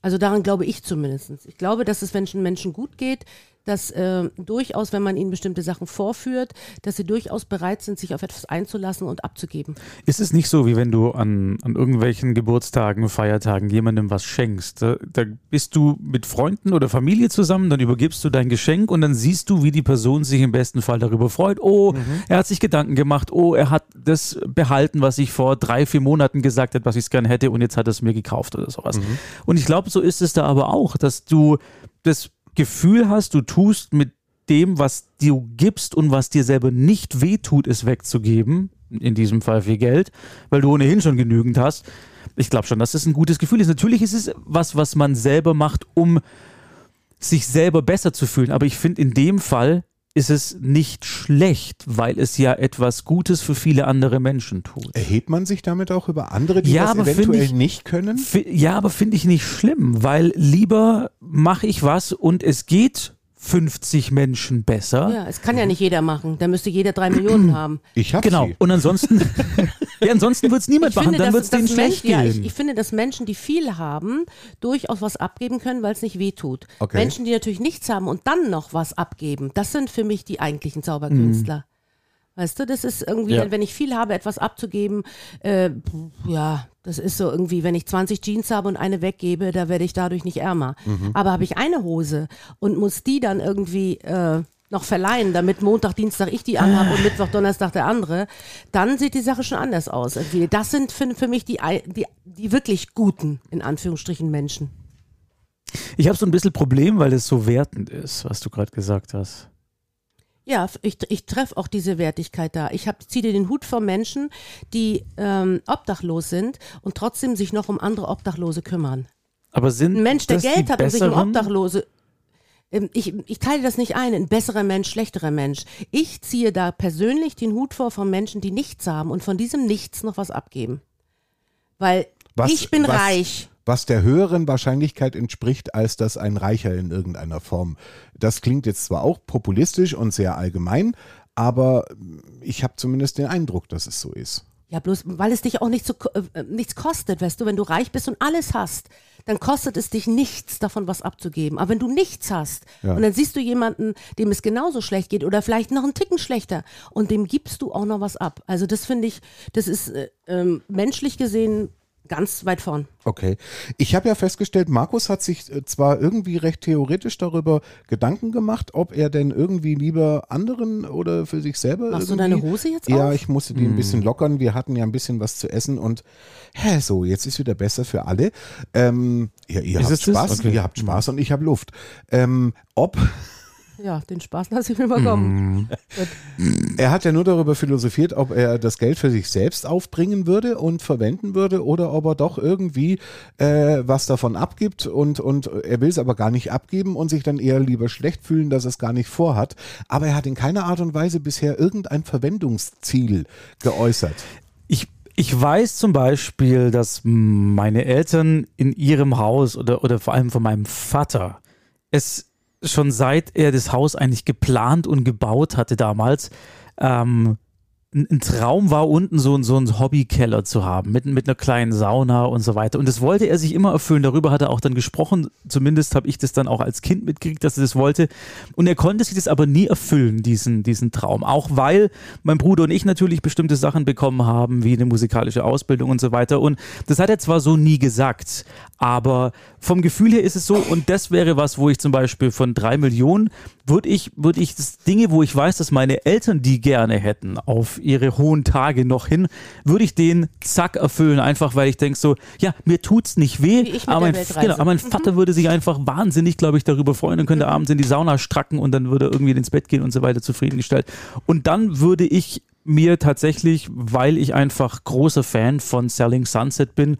Also daran glaube ich zumindest. Ich glaube, dass es Menschen Menschen gut geht, dass äh, durchaus, wenn man ihnen bestimmte Sachen vorführt, dass sie durchaus bereit sind, sich auf etwas einzulassen und abzugeben. Ist es nicht so, wie wenn du an, an irgendwelchen Geburtstagen, Feiertagen jemandem was schenkst? Da, da bist du mit Freunden oder Familie zusammen, dann übergibst du dein Geschenk und dann siehst du, wie die Person sich im besten Fall darüber freut. Oh, er hat sich Gedanken gemacht. Oh, er hat das behalten, was ich vor drei, vier Monaten gesagt habe, was ich es gern hätte und jetzt hat er es mir gekauft oder sowas. Und ich glaube, so ist es da aber auch, dass du das Gefühl hast, du tust mit dem, was du gibst und was dir selber nicht wehtut, es wegzugeben, in diesem Fall viel Geld, weil du ohnehin schon genügend hast. Ich glaube schon, dass es ein gutes Gefühl ist. Natürlich ist es was, was man selber macht, um sich selber besser zu fühlen. Aber ich finde, in dem Fall ist es nicht schlecht, weil es ja etwas Gutes für viele andere Menschen tut. Erhebt man sich damit auch über andere, die Ja, das eventuell ich- nicht können? Ja, aber finde ich nicht schlimm, weil lieber mache ich was und es geht 50 Menschen besser. Ja, es kann ja nicht jeder machen. Da müsste jeder drei Millionen haben. Ich habe Genau. sie. Und ansonsten, ja, ansonsten wird es niemand machen, dann wird es denen schlecht Menschen, ja, gehen. ich, ich finde, dass Menschen, die viel haben, durchaus was abgeben können, weil es nicht wehtut. Okay. Menschen, die natürlich nichts haben und dann noch was abgeben, das sind für mich die eigentlichen Zauberkünstler. Weißt du, das ist irgendwie, Ja. wenn ich viel habe, etwas abzugeben, äh, ja, das ist so irgendwie, wenn ich 20 Jeans habe und eine weggebe, da werde ich dadurch nicht ärmer. Aber habe ich eine Hose und muss die dann irgendwie äh, noch verleihen, damit Montag, Dienstag ich die anhabe und Mittwoch, Donnerstag der andere, dann sieht die Sache schon anders aus. Irgendwie. Das sind für, für mich die, die, die wirklich guten, in Anführungsstrichen, Menschen. Ich habe so ein bisschen Problem, weil es so wertend ist, was du gerade gesagt hast. Ja, ich, ich treffe auch diese Wertigkeit da. Ich ziehe dir den Hut vor Menschen, die ähm, obdachlos sind und trotzdem sich noch um andere Obdachlose kümmern. Aber sind Ein Mensch, der Geld hat und sich um? Obdachlose. Ähm, Ich, ich teile das nicht ein, ein besserer Mensch, schlechterer Mensch. Ich ziehe da persönlich den Hut vor von Menschen, die nichts haben und von diesem Nichts noch was abgeben. Weil Was- ich bin was- reich. Was der höheren Wahrscheinlichkeit entspricht, als dass ein Reicher in irgendeiner Form. Das klingt jetzt zwar auch populistisch und sehr allgemein, aber ich habe zumindest den Eindruck, dass es so ist. Ja, bloß weil es dich auch nicht so, ko- äh, nichts kostet, weißt du, wenn du reich bist und alles hast, dann kostet es dich nichts davon was abzugeben. Aber wenn du nichts hast Ja. und dann siehst du jemanden, dem es genauso schlecht geht oder vielleicht noch einen Ticken schlechter und dem gibst du auch noch was ab. Also das finde ich, das ist äh, ähm, menschlich gesehen ganz weit vorn. Okay. Ich habe ja festgestellt, Markus hat sich äh, zwar irgendwie recht theoretisch darüber Gedanken gemacht, ob er denn irgendwie lieber anderen oder für sich selber. Machst du irgendwie, deine Hose jetzt Ja, auf? ich musste die ein bisschen lockern. Wir hatten ja ein bisschen was zu essen und hä, so, jetzt ist wieder besser für alle. Ähm, ja, ihr Ist habt? Spaß, Okay. ihr habt Spaß und ich habe Luft. Ähm, ob Ja, den Spaß lasse ich mir mal kommen. Er hat ja nur darüber philosophiert, ob er das Geld für sich selbst aufbringen würde und verwenden würde oder ob er doch irgendwie äh, was davon abgibt und, und er will es aber gar nicht abgeben und sich dann eher lieber schlecht fühlen, dass er es gar nicht vorhat. Aber er hat in keiner Art und Weise bisher irgendein Verwendungsziel geäußert. Ich, ich weiß zum Beispiel, dass meine Eltern in ihrem Haus oder, oder vor allem von meinem Vater es schon seit er das Haus eigentlich geplant und gebaut hatte damals, ähm, ein Traum war, unten so, ein- so einen Hobbykeller zu haben, mit, mit einer kleinen Sauna und so weiter. Und das wollte er sich immer erfüllen. Darüber hat er auch dann gesprochen. Zumindest habe ich das dann auch als Kind mitgekriegt, dass er das wollte. Und er konnte sich das aber nie erfüllen, diesen, diesen Traum. Auch weil mein Bruder und ich natürlich bestimmte Sachen bekommen haben, wie eine musikalische Ausbildung und so weiter. Und das hat er zwar so nie gesagt, Aber vom Gefühl her ist es so, und das wäre was, wo ich zum Beispiel von drei Millionen, würde ich, würde ich Dinge, wo ich weiß, dass meine Eltern die gerne hätten, auf ihre hohen Tage noch hin, würde ich den zack erfüllen, einfach weil ich denke so, ja, mir tut's nicht weh, aber, mein, genau, aber mein Vater würde sich einfach wahnsinnig, glaube ich, darüber freuen und könnte abends in die Sauna stracken und dann würde er irgendwie ins Bett gehen und so weiter zufriedengestellt. Und dann würde ich mir tatsächlich, weil ich einfach großer Fan von Selling Sunset bin,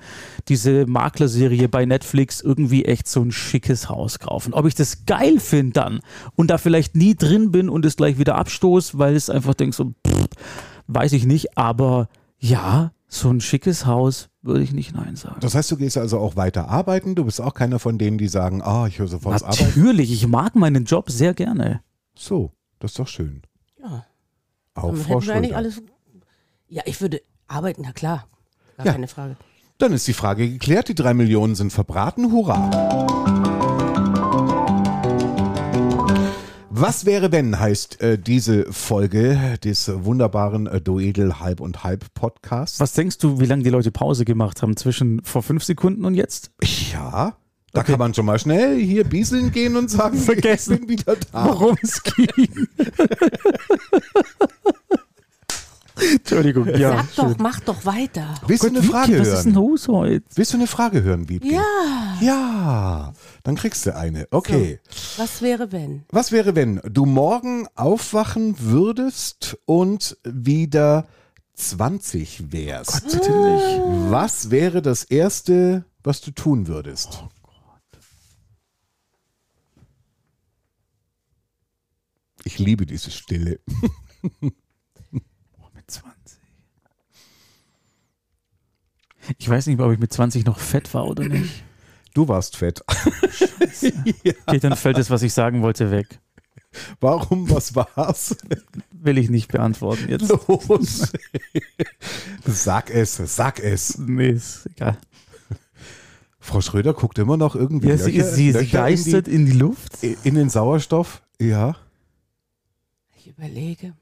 diese Maklerserie bei Netflix irgendwie echt so ein schickes Haus kaufen. Ob ich das geil finde dann und da vielleicht nie drin bin und es gleich wieder abstoß, weil es einfach denkt so, pff, weiß ich nicht, aber ja, so ein schickes Haus würde ich nicht Nein sagen. Das heißt, du gehst also auch weiter arbeiten. Du bist auch keiner von denen, die sagen, ah, ich höre sofort das Arbeiten. Natürlich, ich mag meinen Job sehr gerne. So, das ist doch schön. Ja. Auch Dann Frau Schröder. alles. Ja, ich würde arbeiten, na klar. Gar Ja. keine Frage. Dann ist die Frage geklärt. Die drei Millionen sind verbraten. Hurra! Was wäre, wenn, heißt äh, diese Folge des wunderbaren äh, Doedel Halb und Halb Podcasts. Was denkst du, wie lange die Leute Pause gemacht haben zwischen vor fünf Sekunden und jetzt? Ja, da kann man schon mal schnell hier bieseln gehen und sagen, Vergessen. ich bin wieder da. Worum es ging. Entschuldigung, ja. Sag doch, mach doch weiter. Willst du eine Wiebke, Frage was ist hören? los heute? Willst du eine Frage hören, Wiebke? Ja. Ja, dann kriegst du eine. Okay. Was wäre, wenn? Was wäre, wenn du morgen aufwachen würdest und wieder 20 wärst? Bitte nicht. Was wäre das Erste, was du tun würdest? Ich liebe diese Stille. Mit 20. Ich weiß nicht, ob ich mit 20 noch fett war oder nicht. Du warst fett. Okay, dann fällt das, was ich sagen wollte, weg. Warum? Was war's? Will ich nicht beantworten jetzt. Los. Sag es, sag es. Nee, ist egal. Frau Schröder guckt immer noch irgendwie Ja, sie, Löcher, ist, sie, sie Löcher geistert in die, Luft. in, die, in den Sauerstoff. Ja. Ich überlege,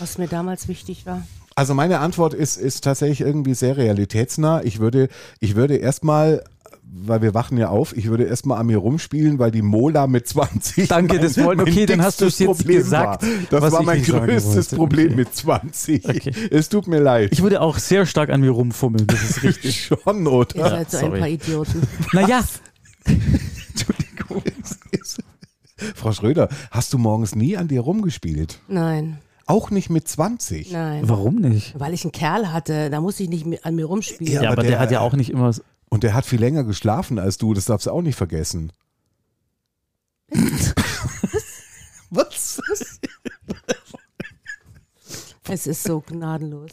was mir damals wichtig war. Also meine Antwort ist, ist tatsächlich irgendwie sehr realitätsnah. Ich würde, ich würde erstmal, weil wir wachen ja auf, ich würde erstmal an mir rumspielen, weil die Mola mit 20. Danke, das wollten- okay, dann hast du es jetzt Problem gesagt, War. Das was war mein größtes. Problem Okay. mit 20. Okay. Es tut mir leid. Ich würde auch sehr stark an mir rumfummeln, das ist richtig. Schon, Ihr oder? seid so ein sorry. paar Idioten. naja, Frau Schröder, hast du morgens nie an dir rumgespielt? Nein, Auch nicht mit 20? nein. warum nicht? Weil ich einen Kerl hatte, da muss ich nicht mit- an mir rumspielen. Ja, aber aber der, der- hat ja auch nicht immer. so- Und der hat viel länger geschlafen als du, das darfst du auch nicht vergessen. Was? Es ist so gnadenlos.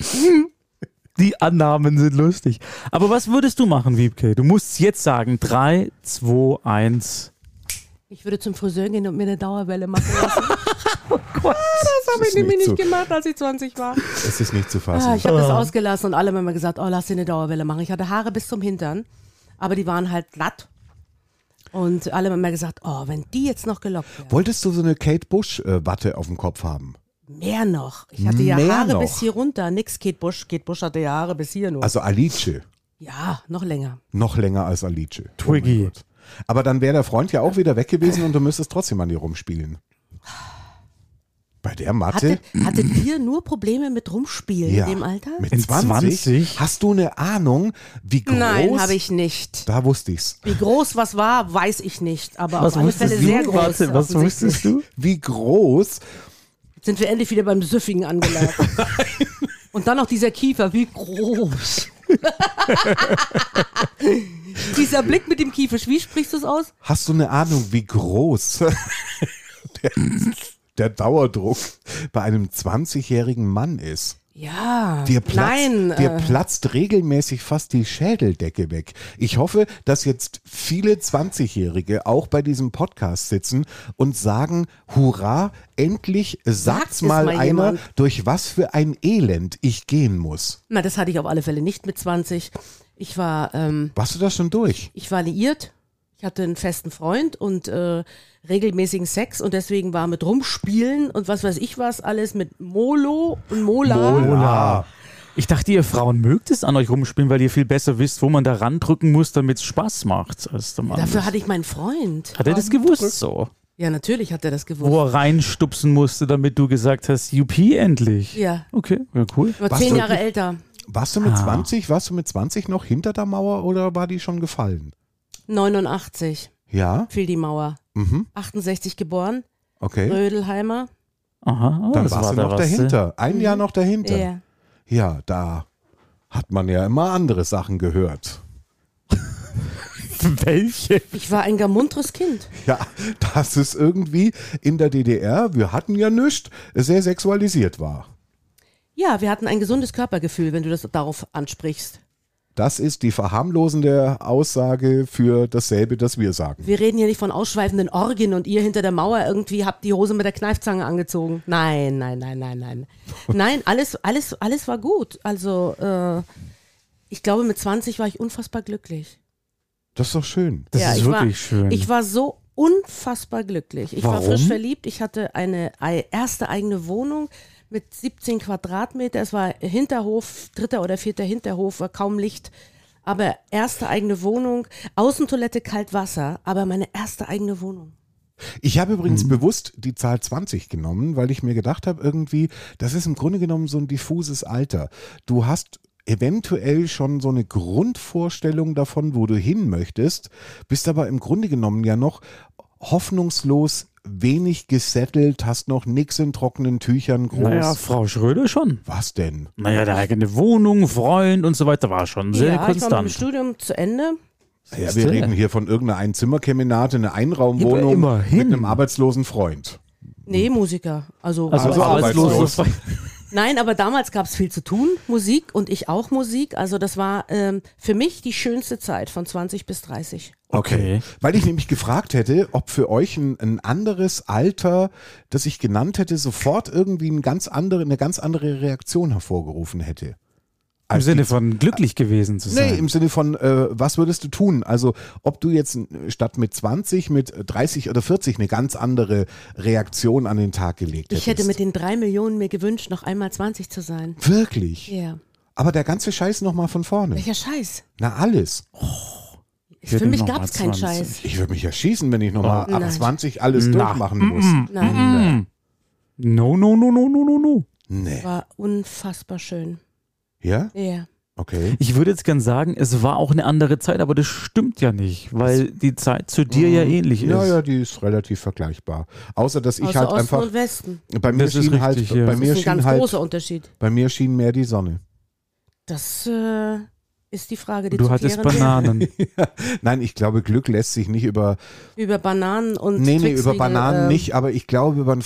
Die Annahmen sind lustig. Aber was würdest du machen, Wiebke? Du musst jetzt sagen: 3, 2, 1. Ich würde zum Friseur gehen und mir eine Dauerwelle machen lassen. Oh Gott. Das habe ich nämlich nicht gemacht, als ich 20 war. Es ist nicht zu fassen. Ah, ich habe das ausgelassen und alle haben immer gesagt, oh, lass dir eine Dauerwelle machen. Ich hatte Haare bis zum Hintern, aber die waren halt glatt. Und alle haben immer gesagt, oh, wenn die jetzt noch gelockt wären. Wolltest du so eine Kate Bush äh, auf dem Kopf haben? Mehr noch. Ich hatte ja Mehr Haare noch. bis hier runter. Nix Kate Bush. Kate Bush hatte ja Haare bis hier nur. Also Alice. ja, noch länger. Noch länger als Alice. Twiggy. Oh mein Gott. Aber dann wäre der Freund ja auch wieder weg gewesen und du müsstest trotzdem an dir rumspielen. Bei der Mathe? Hatte, hattet ihr nur Probleme mit Rumspielen ja. in dem Alter? Mit In 20? 20? Hast du eine Ahnung, wie groß? Nein, habe ich nicht. Da wusste ich's. Wie groß was war, weiß ich nicht. Aber Was auf alle wusstest Fälle du? sehr groß. Warte, was wusstest du? Wie groß? Sind wir endlich wieder beim Süffigen angelangt. Und dann noch dieser Kiefer, wie groß. dieser Blick mit dem Kiefer, wie sprichst du es aus? Hast du eine Ahnung, wie groß der, der Dauerdruck bei einem 20-jährigen Mann ist? Ja. Dir platzt, Nein. dir äh, platzt regelmäßig fast die Schädeldecke weg. Ich hoffe, dass jetzt viele 20-Jährige auch bei diesem Podcast sitzen und sagen, hurra, endlich sagt's mal, mal einer, jemand. durch was für ein Elend ich gehen muss. na, das hatte ich auf alle Fälle nicht mit 20. Ich war, ähm, Warst du das schon durch? ich war liiert. Ich hatte einen festen Freund und äh, regelmäßigen Sex und deswegen war mit Rumspielen und was weiß ich was alles mit Molo und Mola. Mola. Ich dachte, ihr Frauen mögt es an euch rumspielen, weil ihr viel besser wisst, wo man da randrücken muss, damit es Spaß macht. Als der Mann Dafür hatte ich meinen Freund. Hat er das gewusst so? Ja, natürlich hat er das gewusst. Wo er reinstupsen musste, damit du gesagt hast, Juppie endlich. Ja, Okay, ja, cool. war Was zehn du- Jahre älter. Warst du mit Ah. 20, warst du mit 20 noch hinter der Mauer oder war die schon gefallen? 89 Ja, fiel die Mauer. mhm. 68 geboren, okay. Rödelheimer. Aha, oh, Dann das warst war du da noch was, äh. dahinter. Ein Jahr noch dahinter. Ja. Ja, da hat man ja immer andere Sachen gehört. Welche? Ich war ein gar munteres Kind. Ja, dass es irgendwie in der DDR, wir hatten ja nichts, sehr sexualisiert war. Ja, wir hatten ein gesundes Körpergefühl, wenn du das darauf ansprichst. Das ist die verharmlosende Aussage für dasselbe, das wir sagen. Wir reden hier nicht von ausschweifenden Orgien und ihr hinter der Mauer irgendwie habt die Hose mit der Kneifzange angezogen. Nein, nein, nein, nein, nein. Nein, alles, alles, alles war gut. Also, äh, ich glaube, mit 20 war ich unfassbar glücklich. Das ist doch schön. Das Ja, ist ich wirklich war, schön. Ich war so unfassbar glücklich. Ich war Warum? frisch verliebt. Ich hatte eine ei- erste eigene Wohnung mit 17 Quadratmeter. Es war Hinterhof, dritter oder vierter Hinterhof, war kaum Licht. Aber erste eigene Wohnung, Außentoilette, kalt Wasser, aber meine erste eigene Wohnung. Ich habe übrigens Mhm. bewusst die Zahl 20 genommen, weil ich mir gedacht habe, irgendwie, das ist im Grunde genommen so ein diffuses Alter. Du hast eventuell schon so eine Grundvorstellung davon, wo du hin möchtest, bist aber im Grunde genommen ja noch hoffnungslos wenig gesettelt, hast noch nix in trockenen Tüchern groß. naja, Frau Schröder schon. Was denn? Naja, der eigene Wohnung, Freund und so weiter war schon sehr ja, ich war mit dem konstant. Studium zu Ende. Ja, wir reden hier von irgendeiner Einzimmerkeminate, eine Einraumwohnung immerhin. mit einem arbeitslosen Freund. Nee, Musiker. Also, Also, Also arbeitslos. arbeitslos. Nein, aber damals gab es viel zu tun, Musik und ich auch Musik. Also das war ähm, für mich die schönste Zeit von 20 bis 30. Okay. Weil ich nämlich gefragt hätte, ob für euch ein, ein anderes Alter, das ich genannt hätte, sofort irgendwie ein ganz andere, eine ganz andere Reaktion hervorgerufen hätte. Im Sinne von glücklich gewesen zu sein. Nee, im Sinne von, äh, was würdest du tun? Also, ob du jetzt äh, statt mit 20, mit 30 oder 40 eine ganz andere Reaktion an den Tag gelegt hättest. Ich hätte mit den drei Millionen mir gewünscht, noch einmal 20 zu sein. Wirklich? Ja. Aber der ganze Scheiß nochmal von vorne. Welcher Scheiß? Na, alles. Für hätte mich gab es keinen 20. Scheiß. Ich würde mich erschießen, wenn ich nochmal ab Nein. 20 alles Na. durchmachen muss. Nein, No, no, no, no, no, no, no. Nee. war unfassbar schön. Ja? Ja. Okay. Ich würde jetzt gern sagen, es war auch eine andere Zeit, aber das stimmt ja nicht, weil die Zeit zu dir ja ähnlich ist. Mhm. Ja, ja, die ist relativ vergleichbar. Außer dass ich Außer halt Osten einfach und Westen. bei mir Das ist schien halt richtig, ja. bei Das mir Das ist ein schien ganz halt großer Unterschied. bei mir schien mehr die Sonne. Das äh, ist die Frage, die Du zu hattest klären wäre. Bananen. Nein, ich glaube, Glück lässt sich nicht über Über Bananen und Nee, nee, über Bananen ähm, nicht, aber ich glaube, über ein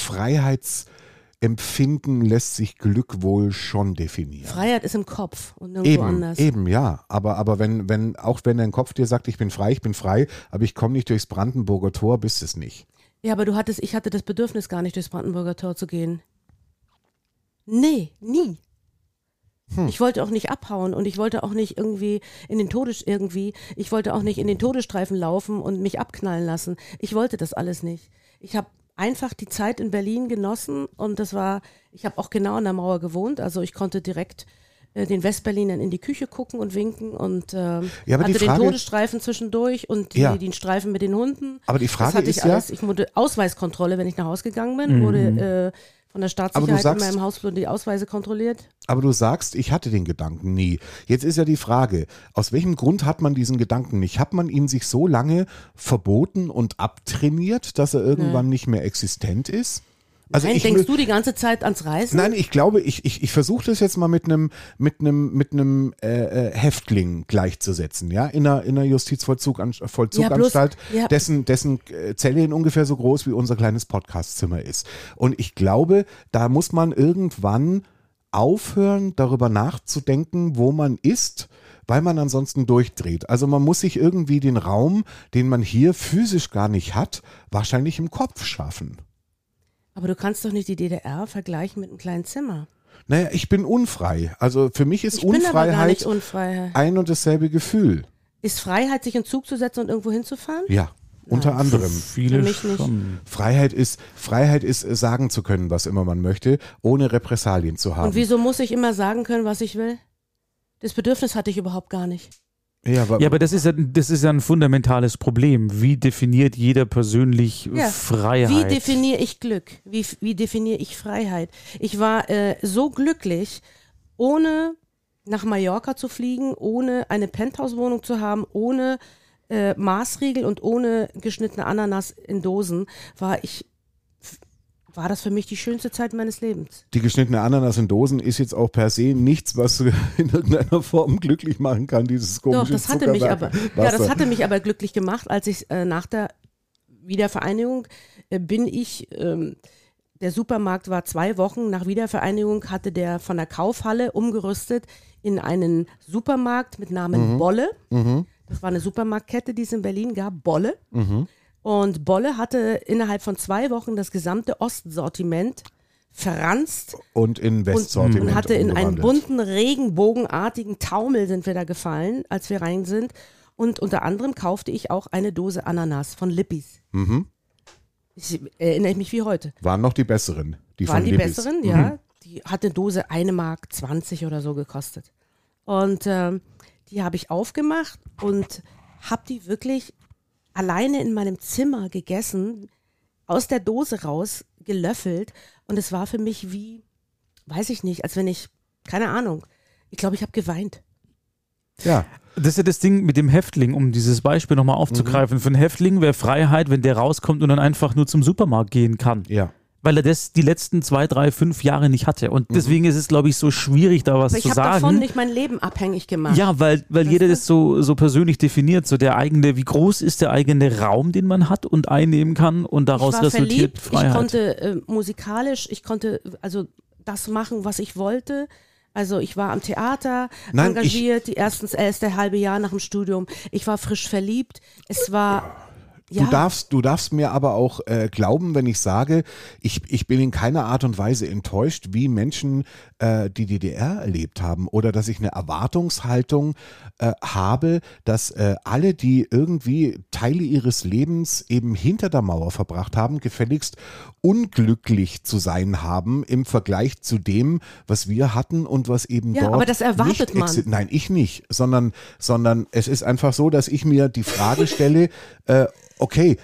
Freiheitsempfinden lässt sich Glück wohl schon definieren. Freiheit ist im Kopf und nirgendwo Eben, anders. eben, ja. Aber, aber wenn, wenn, auch wenn dein Kopf dir sagt, ich bin frei, ich bin frei, aber ich komme nicht durchs Brandenburger Tor, bist es nicht. Ja, aber du hattest, ich hatte das Bedürfnis gar nicht durchs Brandenburger Tor zu gehen. Nee, nie. Hm. Ich wollte auch nicht abhauen und ich wollte auch nicht irgendwie in den Todes irgendwie, ich wollte auch nicht in den Todesstreifen laufen und mich abknallen lassen. Ich wollte das alles nicht. Ich habe einfach die Zeit in Berlin genossen und das war, ich habe auch genau an der Mauer gewohnt, also ich konnte direkt äh, den Westberlinern in die Küche gucken und winken und ähm, Ja, hatte Frage- den Todesstreifen zwischendurch und die, Ja. den Streifen mit den Hunden. Aber die Frage das hatte ist ich ja- alles. Ich wurde Ausweiskontrolle, wenn ich nach Hause gegangen bin, wurde äh, von der Staatssicherheit sagst- in meinem Haus wurden die Ausweise kontrolliert. Aber du sagst, ich hatte den Gedanken nie. Jetzt ist ja die Frage, aus welchem Grund hat man diesen Gedanken nicht? Hat man ihn sich so lange verboten und abtrainiert, dass er irgendwann nicht mehr existent ist? Also Nein, denkst du die ganze Zeit ans Reisen? Nein, ich glaube, ich, ich, ich versuche das jetzt mal mit einem mit einem mit einem äh, äh, Häftling gleichzusetzen, ja, in einer in einer Justizvollzuganstalt, Vollzuganstalt, Ja, bloß- ja. dessen dessen äh, Zelle in ungefähr so groß wie unser kleines Podcastzimmer ist. Und ich glaube, da muss man irgendwann aufhören, darüber nachzudenken, wo man ist, weil man ansonsten durchdreht. Also man muss sich irgendwie den Raum, den man hier physisch gar nicht hat, wahrscheinlich im Kopf schaffen. Aber du kannst doch nicht die DDR vergleichen mit einem kleinen Zimmer. Naja, ich bin unfrei. Also für mich ist Ich Unfreiheit unfrei. ein und dasselbe Gefühl. Ist Freiheit, sich in Zug zu setzen und irgendwo hinzufahren? Ja. Unter anderem. Viele Für mich nicht. schon. Freiheit ist, Freiheit ist, äh, sagen zu können, was immer man möchte, ohne Repressalien zu haben. Und wieso muss ich immer sagen können, was ich will? Das Bedürfnis hatte ich überhaupt gar nicht. Ja, aber, Ja, aber das ist ja, das ist ja ein fundamentales Problem. Wie definiert jeder persönlich Ja. Freiheit? Wie definiere ich Glück? Wie, wie definiere ich Freiheit? Ich war äh, so glücklich, ohne nach Mallorca zu fliegen, ohne eine Penthouse-Wohnung zu haben, ohne äh, Maßriegel und ohne geschnittene Ananas in Dosen, war ich, war das für mich die schönste Zeit meines Lebens. die geschnittene Ananas in Dosen ist jetzt auch per se nichts, was in irgendeiner Form glücklich machen kann, dieses komische Doch, das hatte mich aber, ja, das hatte mich aber glücklich gemacht, als ich äh, nach der Wiedervereinigung äh, bin ich, ähm, der Supermarkt war zwei Wochen nach Wiedervereinigung, hatte der von der Kaufhalle umgerüstet in einen Supermarkt mit Namen Bolle. Das war eine Supermarktkette, die es in Berlin gab, Bolle. Und Bolle hatte innerhalb von zwei Wochen das gesamte Ostsortiment verranzt und in und, Westsortiment und hatte in einen bunten, regenbogenartigen Taumel sind wir da gefallen, als wir rein sind. Und unter anderem kaufte ich auch eine Dose Ananas von Lippis. Mhm. Ich erinnere mich wie heute. Waren noch die besseren, die Waren die Lippis. besseren, ja. Die hat eine Dose eine Mark 20 oder so gekostet. Und ähm, die habe ich aufgemacht und habe die wirklich alleine in meinem Zimmer gegessen, aus der Dose raus, gelöffelt. Und es war für mich wie, weiß ich nicht, als wenn ich, keine Ahnung, ich glaube, ich habe geweint. Ja, Das ist ja das Ding mit dem Häftling, um dieses Beispiel nochmal aufzugreifen. Mhm. Für einen Häftling wäre Freiheit, wenn der rauskommt und dann einfach nur zum Supermarkt gehen kann. ja. Weil er das die letzten zwei, drei, fünf Jahre nicht hatte. Und deswegen ist es, glaube ich, so schwierig, da was Aber ich zu habe sagen. davon nicht mein Leben abhängig gemacht. Ja, weil, weil Weißt jeder du? das so, so persönlich definiert, so der eigene, wie groß ist der eigene Raum, den man hat und einnehmen kann und daraus ich war resultiert verliebt, Freiheit. ich konnte äh, musikalisch, ich konnte also das machen, was ich wollte. Also ich war am Theater Nein, engagiert, die erstens erste halbe Jahr nach dem Studium. Ich war frisch verliebt. Es war ja, Du darfst, du darfst mir aber auch äh, glauben, wenn ich sage, ich, ich bin in keiner Art und Weise enttäuscht, wie Menschen äh, die DDR erlebt haben oder dass ich eine Erwartungshaltung äh, habe, dass äh, alle, die irgendwie Teile ihres Lebens eben hinter der Mauer verbracht haben, gefälligst unglücklich zu sein haben im Vergleich zu dem, was wir hatten und was eben Ja, dort aber das erwartet nicht man. Nein, ich nicht, sondern, sondern es ist einfach so, dass ich mir die Frage stelle, äh, okay,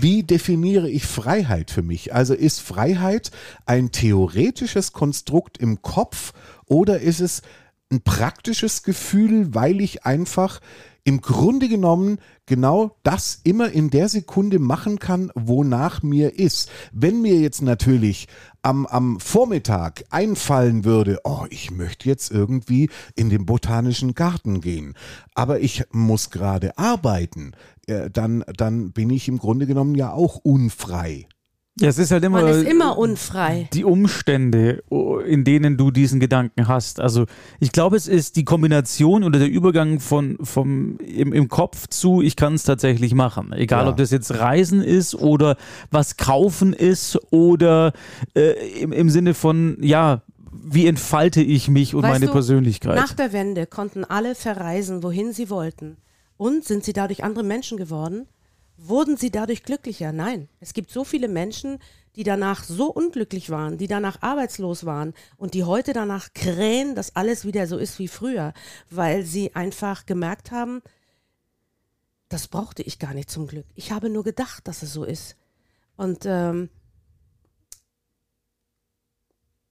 wie definiere ich Freiheit für mich? Also ist Freiheit ein theoretisches Konstrukt im Kopf oder ist es ein praktisches Gefühl, weil ich einfach im Grunde genommen genau das immer in der Sekunde machen kann, wonach mir ist. Wenn mir jetzt natürlich am, am Vormittag einfallen würde, oh, ich möchte jetzt irgendwie in den botanischen Garten gehen, aber ich muss gerade arbeiten, äh, dann, dann bin ich im Grunde genommen ja auch unfrei. Ja, es ist halt immer, man ist immer unfrei. die Umstände, in denen du diesen Gedanken hast. Also ich glaube, es ist die Kombination oder der Übergang von vom im, im Kopf zu, ich kann es tatsächlich machen. Egal, Ja. ob das jetzt Reisen ist oder was kaufen ist oder äh, im, im Sinne von, ja, wie entfalte ich mich und Weißt meine du, Persönlichkeit. Nach der Wende konnten alle verreisen, wohin sie wollten. Und sind sie dadurch andere Menschen geworden? Wurden sie dadurch glücklicher? Nein. Es gibt so viele Menschen, die danach so unglücklich waren, die danach arbeitslos waren und die heute danach krähen, dass alles wieder so ist wie früher, weil sie einfach gemerkt haben, das brauchte ich gar nicht zum Glück. Ich habe nur gedacht, dass es so ist. Und ähm,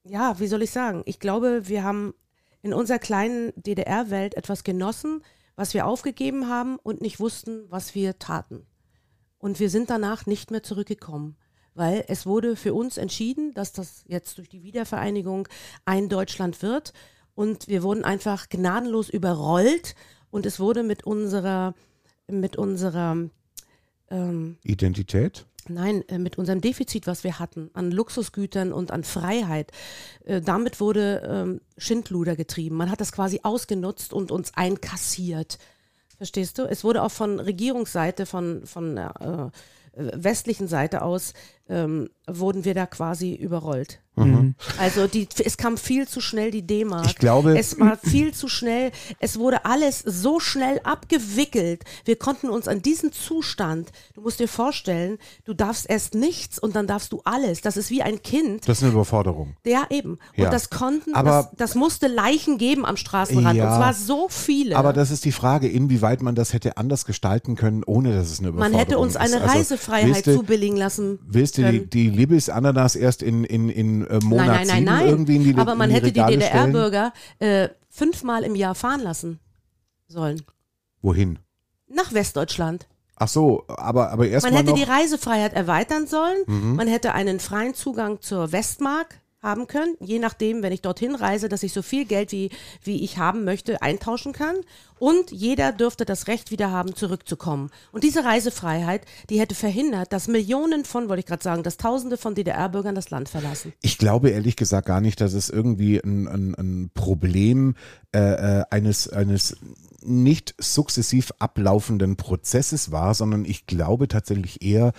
ja, wie soll ich sagen? Ich glaube, wir haben in unserer kleinen DDR-Welt etwas genossen, was wir aufgegeben haben und nicht wussten, was wir taten. Und wir sind danach nicht mehr zurückgekommen, weil es wurde für uns entschieden, dass das jetzt durch die Wiedervereinigung ein Deutschland wird. Und wir wurden einfach gnadenlos überrollt und es wurde mit unserer, mit unserer ähm, Identität? Nein, äh, mit unserem Defizit, was wir hatten, an Luxusgütern und an Freiheit, äh, damit wurde ähm, Schindluder getrieben. Man hat das quasi ausgenutzt und uns einkassiert. Verstehst du? Es wurde auch von Regierungsseite, von, von der äh, westlichen Seite aus ähm, wurden wir da quasi überrollt. Mhm. Also die, es kam viel zu schnell die D-Mark. Ich glaube- es war viel zu schnell. Es wurde alles so schnell abgewickelt. Wir konnten uns an diesen Zustand. Du musst dir vorstellen, du darfst erst nichts und dann darfst du alles. Das ist wie ein Kind. Das ist eine Überforderung. Ja, eben. Und Ja. das konnten, Aber- das, das musste Leichen geben am Straßenrand. Ja. Und zwar so viele. Aber das ist die Frage, inwieweit man das hätte anders gestalten können, ohne dass es eine Man Überforderung hätte uns eine ist. Also, Reisefreiheit du, zubilligen lassen. Willst du die, können. die Libis-Ananas erst in, in, in äh, Monat Nein, nein, nein, nein. irgendwie in die Aber man die hätte die? DDR-Bürger äh, fünfmal im Jahr fahren lassen sollen. Wohin? Nach Westdeutschland. Ach so, aber, aber Man erstmal hätte die Reisefreiheit erweitern sollen. Man hätte einen freien Zugang zur Westmark haben können, je nachdem, wenn ich dorthin reise, dass ich so viel Geld wie, wie ich haben möchte, eintauschen kann. Und jeder dürfte das Recht wieder haben, zurückzukommen. Und diese Reisefreiheit, die hätte verhindert, dass Millionen von, wollte ich gerade sagen, dass Tausende von DDR-Bürgern das Land verlassen. Ich glaube ehrlich gesagt gar nicht, dass es irgendwie ein, ein, ein Problem äh, äh, eines, eines nicht sukzessiv ablaufenden Prozesses war, sondern ich glaube tatsächlich eher,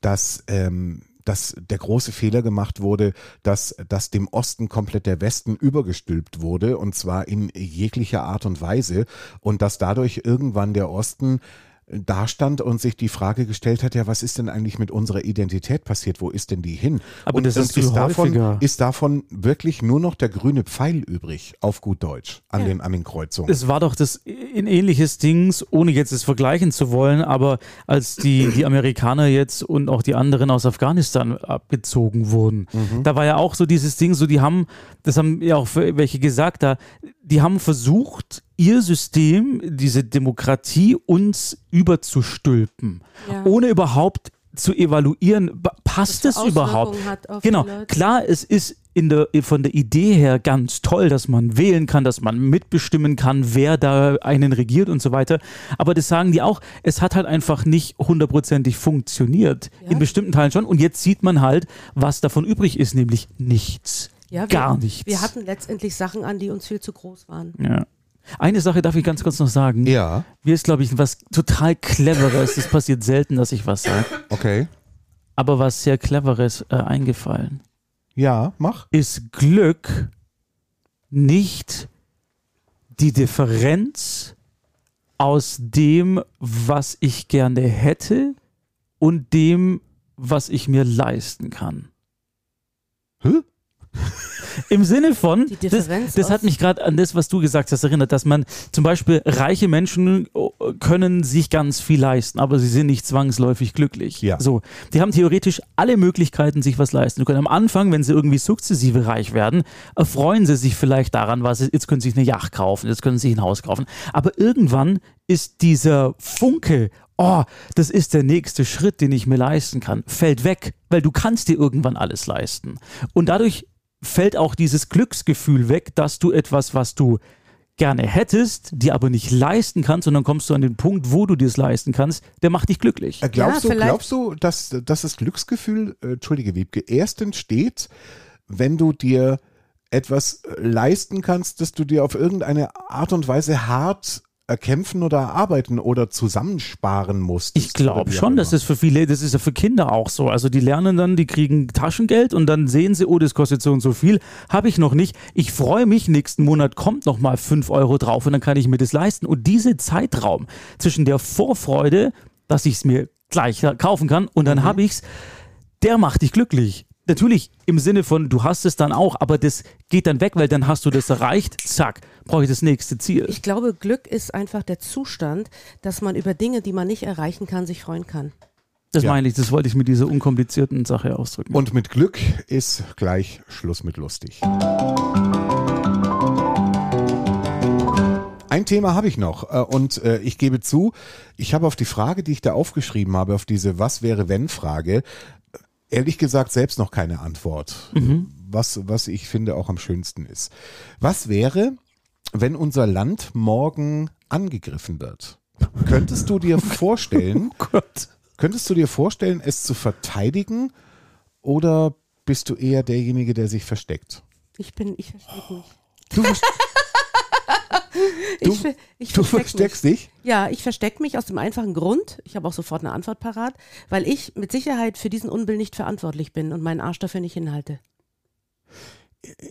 dass, ähm, dass der große Fehler gemacht wurde, dass, dass dem Osten komplett der Westen übergestülpt wurde und zwar in jeglicher Art und Weise und dass dadurch irgendwann der Osten dastand und sich die Frage gestellt hat, ja, was ist denn eigentlich mit unserer Identität passiert? Wo ist denn die hin? Aber und das ist ist davon, ist davon wirklich nur noch der grüne Pfeil übrig, auf gut Deutsch, an, Ja. den, an den Kreuzungen. Es war doch das ein ähnliches Dings, ohne jetzt es vergleichen zu wollen, aber als die, die Amerikaner jetzt und auch die anderen aus Afghanistan abgezogen wurden, da war ja auch so dieses Ding, so die haben, das haben ja auch welche gesagt, da, die haben versucht, ihr System, diese Demokratie uns überzustülpen, Ja. ohne überhaupt zu evaluieren, passt es überhaupt? Genau, klar, es ist in der, von der Idee her ganz toll, dass man wählen kann, dass man mitbestimmen kann, wer da einen regiert und so weiter. Aber das sagen die auch, es hat halt einfach nicht hundertprozentig funktioniert. Ja. In bestimmten Teilen schon. Und jetzt sieht man halt, was davon übrig ist, nämlich nichts. Ja, wir, Gar nichts. Wir hatten letztendlich Sachen an, die uns viel zu groß waren. ja. Eine Sache darf ich ganz kurz noch sagen. ja, Mir ist, glaube ich, was total Cleveres, das passiert selten, dass ich was sage, okay. aber was sehr Cleveres äh, eingefallen. Ja, mach. ist Glück nicht die Differenz aus dem, was ich gerne hätte und dem, was ich mir leisten kann. Hä? Im Sinne von, Die das, das hat mich gerade an das, was du gesagt hast, erinnert, dass man zum Beispiel reiche Menschen oh, können sich ganz viel leisten, aber sie sind nicht zwangsläufig glücklich. Ja. So, die haben theoretisch alle Möglichkeiten, sich was leisten zu können. Am Anfang, wenn sie irgendwie sukzessive reich werden, erfreuen sie sich vielleicht daran, was jetzt können sie sich eine Yacht kaufen, jetzt können sie sich ein Haus kaufen. Aber irgendwann ist dieser Funke, oh, das ist der nächste Schritt, den ich mir leisten kann, fällt weg, weil du kannst dir irgendwann alles leisten. Und dadurch fällt auch dieses Glücksgefühl weg, dass du etwas, was du gerne hättest, dir aber nicht leisten kannst, und dann kommst du an den Punkt, wo du dir es leisten kannst, der macht dich glücklich. Äh, Glaubst, Ja, du, glaubst du, dass, dass das Glücksgefühl, äh, Entschuldige Wiebke, erst entsteht, wenn du dir etwas äh, leisten kannst, dass du dir auf irgendeine Art und Weise hart erkämpfen oder erarbeiten oder zusammensparen musst? Ich glaube schon, das ist für viele, das ist ja für Kinder auch so. Also die lernen dann, die kriegen Taschengeld und dann sehen sie, oh, das kostet so und so viel, habe ich noch nicht. Ich freue mich, nächsten Monat kommt noch mal 5 Euro drauf und dann kann ich mir das leisten. Und dieser Zeitraum zwischen der Vorfreude, dass ich es mir gleich kaufen kann und dann habe ich es, der macht dich glücklich. Natürlich im Sinne von, du hast es dann auch, aber das geht dann weg, weil dann hast du das erreicht, zack, brauche ich das nächste Ziel. Ich glaube, Glück ist einfach der Zustand, dass man über Dinge, die man nicht erreichen kann, sich freuen kann. Das Ja. meine ich, das wollte ich mit dieser unkomplizierten Sache ausdrücken. Und mit Glück ist gleich Schluss mit lustig. Ein Thema habe ich noch äh, und äh, ich gebe zu, ich habe auf die Frage, die ich da aufgeschrieben habe, auf diese Was wäre wenn Frage, äh, ehrlich gesagt selbst noch keine Antwort. Was, was ich finde auch am schönsten ist. Was wäre, wenn unser Land morgen angegriffen wird? Könntest du dir vorstellen, Gott. Könntest du dir vorstellen, es zu verteidigen oder bist du eher derjenige, der sich versteckt? Ich bin, ich verstehe nicht. Du, Du, ich, ich du versteck versteckst mich. dich? Ja, ich verstecke mich aus dem einfachen Grund, ich habe auch sofort eine Antwort parat, weil ich mit Sicherheit für diesen Unbill nicht verantwortlich bin und meinen Arsch dafür nicht hinhalte.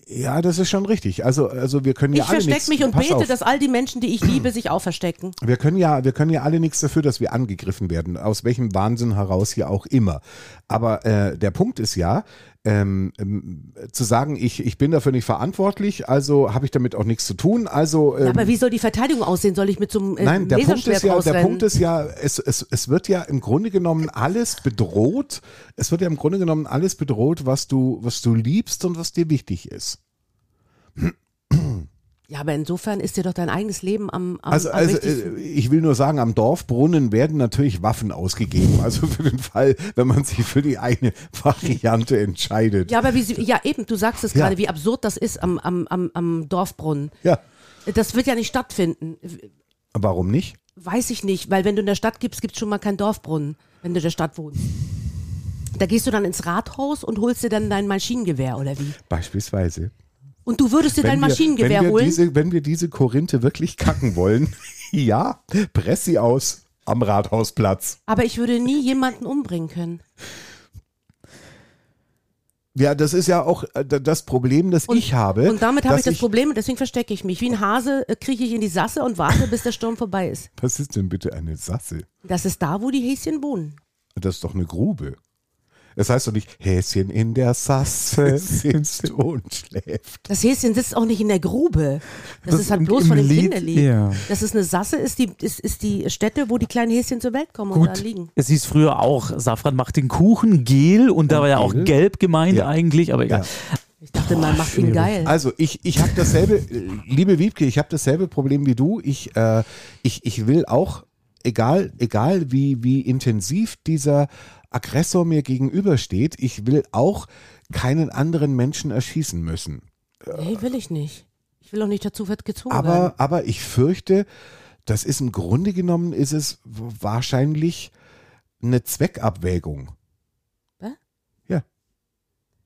Ja, das ist schon richtig. Also, also wir können ja ich alle verstecke nichts. mich und bete, auf. dass all die Menschen, die ich liebe, sich auch verstecken. Wir können ja, wir können ja alle nichts dafür, dass wir angegriffen werden, aus welchem Wahnsinn heraus hier auch immer. Aber äh, der Punkt ist ja, ähm, ähm, zu sagen, ich, ich bin dafür nicht verantwortlich, also habe ich damit auch nichts zu tun. Also ähm, Ja, aber wie soll die Verteidigung aussehen? Soll ich mit so einem äh, Nein, der Punkt ist ja, der? Punkt ist ja, es, es, es wird ja im Grunde genommen alles bedroht. Es wird ja im Grunde genommen alles bedroht, was du, was du liebst und was dir wichtig ist. Ja, aber insofern ist dir doch dein eigenes Leben am, am, Also, am also äh, ich will nur sagen, am Dorfbrunnen werden natürlich Waffen ausgegeben. Also für den Fall, wenn man sich für die eine Variante entscheidet. Ja, aber wie sie, ja eben, du sagst es Ja. gerade, wie absurd das ist am, am, am, am Dorfbrunnen. Ja, Das wird ja nicht stattfinden. warum nicht? Weiß ich nicht, weil wenn du in der Stadt gibst, gibt es schon mal keinen Dorfbrunnen, wenn du in der Stadt wohnst. Da gehst du dann ins Rathaus und holst dir dann dein Maschinengewehr oder wie? Beispielsweise. Und du würdest dir dein wir, Maschinengewehr wenn wir holen? Diese, wenn wir diese Korinthe wirklich kacken wollen, ja, press sie aus am Rathausplatz. aber ich würde nie jemanden umbringen können. Ja, das ist ja auch äh, das Problem, das Und- ich habe. Und damit habe ich das Problem und deswegen verstecke ich mich. Wie ein Hase äh, krieche ich in die Sasse und warte, bis der Sturm vorbei ist. Was ist denn bitte eine Sasse? Das ist da, wo die Häschen wohnen. Das ist doch eine Grube. Es heißt doch nicht, Häschen in der Sasse sitzt und schläft. Das Häschen sitzt auch nicht in der Grube. Das, Das ist halt bloß von dem Lied, Kinderlied. ja. Das ist eine Sasse, ist die, ist, ist die Stätte, wo die kleinen Häschen zur Welt kommen und da Gut, liegen. es hieß früher auch, Safran macht den Kuchen, Gel und da Und war ja auch Gel? gelb gemeint Ja. eigentlich, aber egal. Ja. Ich dachte, man macht ihn geil. Also ich, ich habe dasselbe, liebe Wiebke, ich habe dasselbe Problem wie du. Ich, äh, ich, ich will auch, egal, egal wie, wie intensiv dieser Aggressor mir gegenübersteht, ich will auch keinen anderen Menschen erschießen müssen. Nee, will ich nicht. Ich will auch nicht dazu gezwungen werden. Aber, aber ich fürchte, das ist im Grunde genommen, ist es wahrscheinlich eine Zweckabwägung.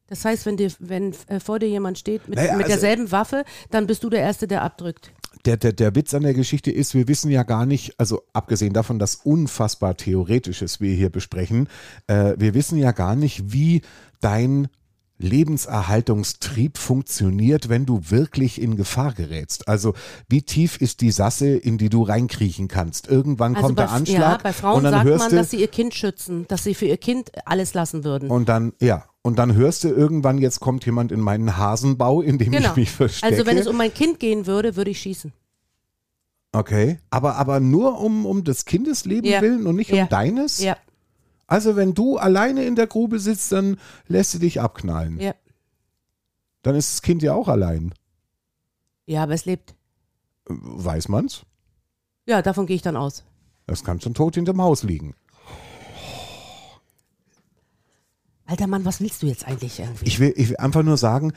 Das heißt, wenn, dir, wenn äh, vor dir jemand steht mit, Naja, mit also- derselben Waffe, dann bist du der Erste, der abdrückt. Der, der, der Witz an der Geschichte ist, wir wissen ja gar nicht, also abgesehen davon, dass unfassbar Theoretisches wir hier besprechen, äh, wir wissen ja gar nicht, wie dein Lebenserhaltungstrieb funktioniert, wenn du wirklich in Gefahr gerätst. Also wie tief ist die Sasse, in die du reinkriechen kannst? Irgendwann Also kommt bei, der Anschlag ja, bei Frauen und dann sagt hörst man, du dass sie ihr Kind schützen, dass sie für ihr Kind alles lassen würden. und dann ja und dann hörst du irgendwann jetzt kommt jemand in meinen Hasenbau, in dem genau. ich mich verstecke. Also wenn es um mein Kind gehen würde, würde ich schießen. okay, aber aber nur um um des Kindes Leben Ja. willen und nicht Ja. um deines? Ja, Also wenn du alleine in der Grube sitzt, dann lässt du dich abknallen. ja. Dann ist das Kind ja auch allein. Ja, aber es lebt. Weiß man's? Ja, davon gehe ich dann aus. Das kann schon tot hinterm Haus liegen. Alter Mann, was willst du jetzt eigentlich irgendwie? Ich will, ich will einfach nur sagen,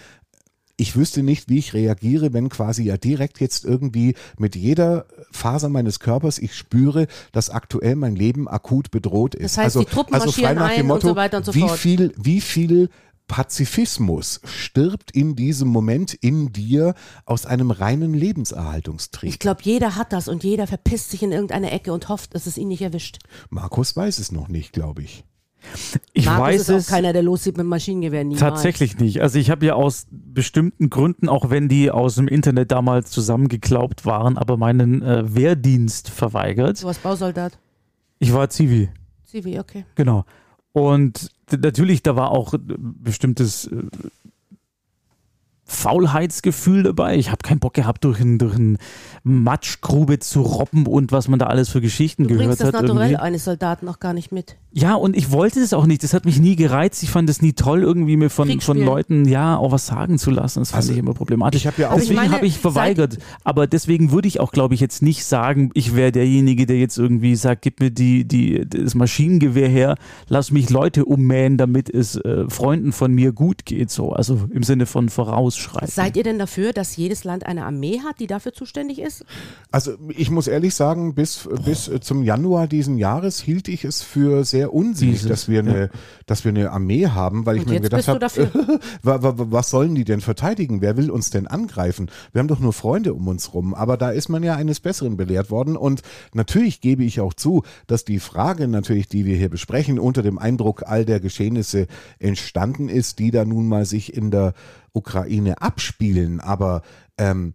ich wüsste nicht, wie ich reagiere, wenn quasi ja direkt jetzt irgendwie mit jeder Faser meines Körpers ich spüre, dass aktuell mein Leben akut bedroht ist. Das heißt, also, die Truppen also frei marschieren nach dem ein und Motto, so weiter und so wie fort. viel, wie viel Pazifismus stirbt in diesem Moment in dir aus einem reinen Lebenserhaltungstrieb. Ich glaube, jeder hat das und jeder verpisst sich in irgendeine Ecke und hofft, dass es ihn nicht erwischt. Markus weiß es noch nicht, glaube ich. Ich Markus weiß ist auch es keiner, der loszieht mit Maschinengewehr. Niemals. tatsächlich nicht. Also ich habe ja aus bestimmten Gründen, auch wenn die aus dem Internet damals zusammengeklaubt waren, aber meinen äh, Wehrdienst verweigert. Du warst Bausoldat. Ich war Zivi. Zivi, okay. Genau. Und natürlich, da war auch äh, bestimmtes äh, Faulheitsgefühl dabei. Ich habe keinen Bock gehabt, durch ein, durch ein Matschgrube zu robben und was man da alles für Geschichten Du gehört bringst das hat. Naturell eines Soldaten noch gar nicht mit. Ja, und ich wollte das auch nicht. Das hat mich nie gereizt. Ich fand es nie toll, irgendwie mir von, von. Leuten ja auch was sagen zu lassen. Das fand Also, ich immer problematisch. ich hab ja auch- deswegen habe ich verweigert. Aber deswegen würde ich auch, glaube ich, jetzt nicht sagen, ich wäre derjenige, der jetzt irgendwie sagt, gib mir die, die, das Maschinengewehr her, lass mich Leute ummähen, damit es äh, Freunden von mir gut geht. So, also im Sinne von voraus vorausschreiten. Seid ihr denn dafür, dass jedes Land eine Armee hat, die dafür zuständig ist? Also ich muss ehrlich sagen, bis, bis äh, zum Januar diesen Jahres hielt ich es für sehr unsinnig, Dieses, dass wir eine, dass wir eine Armee haben, weil ich Und mir jetzt gedacht habe, was sollen die denn verteidigen? Wer will uns denn angreifen? Wir haben doch nur Freunde um uns rum. Aber da ist man ja eines Besseren belehrt worden. Und natürlich gebe ich auch zu, dass die Frage natürlich, die wir hier besprechen, unter dem Eindruck all der Geschehnisse entstanden ist, die da nun mal sich in der Ukraine abspielen. Aber ähm,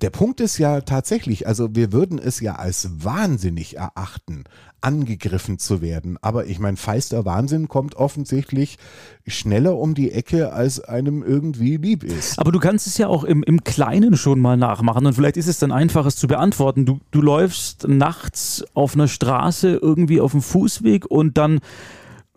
der Punkt ist ja tatsächlich, also wir würden es ja als wahnsinnig erachten, angegriffen zu werden. Aber ich meine, feister Wahnsinn kommt offensichtlich schneller um die Ecke, als einem irgendwie lieb ist. Aber du kannst es ja auch im, im Kleinen schon mal nachmachen und vielleicht ist es dann einfach, es zu beantworten. Du, du läufst nachts auf einer Straße irgendwie auf dem Fußweg und dann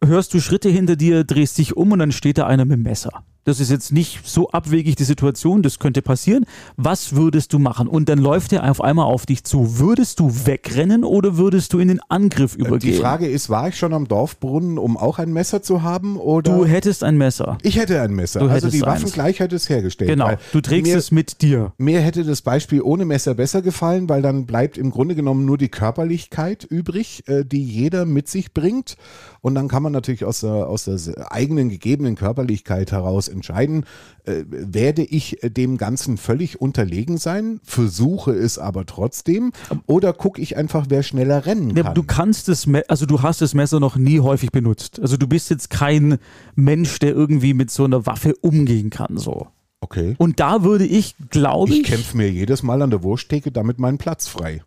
hörst du Schritte hinter dir, drehst dich um und dann steht da einer mit dem Messer. Das ist jetzt nicht so abwegig die Situation, das könnte passieren. Was würdest du machen? Und dann läuft er auf einmal auf dich zu. Würdest du wegrennen oder würdest du in den Angriff übergehen? Die Frage ist, war ich schon am Dorfbrunnen, um auch ein Messer zu haben? Oder du hättest ein Messer. ich hätte ein Messer. Du Also die eins. Waffengleichheit ist hergestellt. Genau, du trägst mir, es mit dir. Mir hätte das Beispiel ohne Messer besser gefallen, weil dann bleibt im Grunde genommen nur die Körperlichkeit übrig, äh, die jeder mit sich bringt. Und dann kann man natürlich aus der, aus der eigenen gegebenen Körperlichkeit heraus entscheiden, äh, werde ich äh, dem Ganzen völlig unterlegen sein, versuche es aber trotzdem, oder gucke ich einfach, wer schneller rennen Ja, kann. du kannst das, Me- also du hast das Messer noch nie häufig benutzt. Also du bist jetzt kein Mensch, der irgendwie mit so einer Waffe umgehen kann, so. okay. Und da würde ich, glaube Ich ich, kämpfe mir jedes Mal an der Wursttheke damit meinen Platz frei.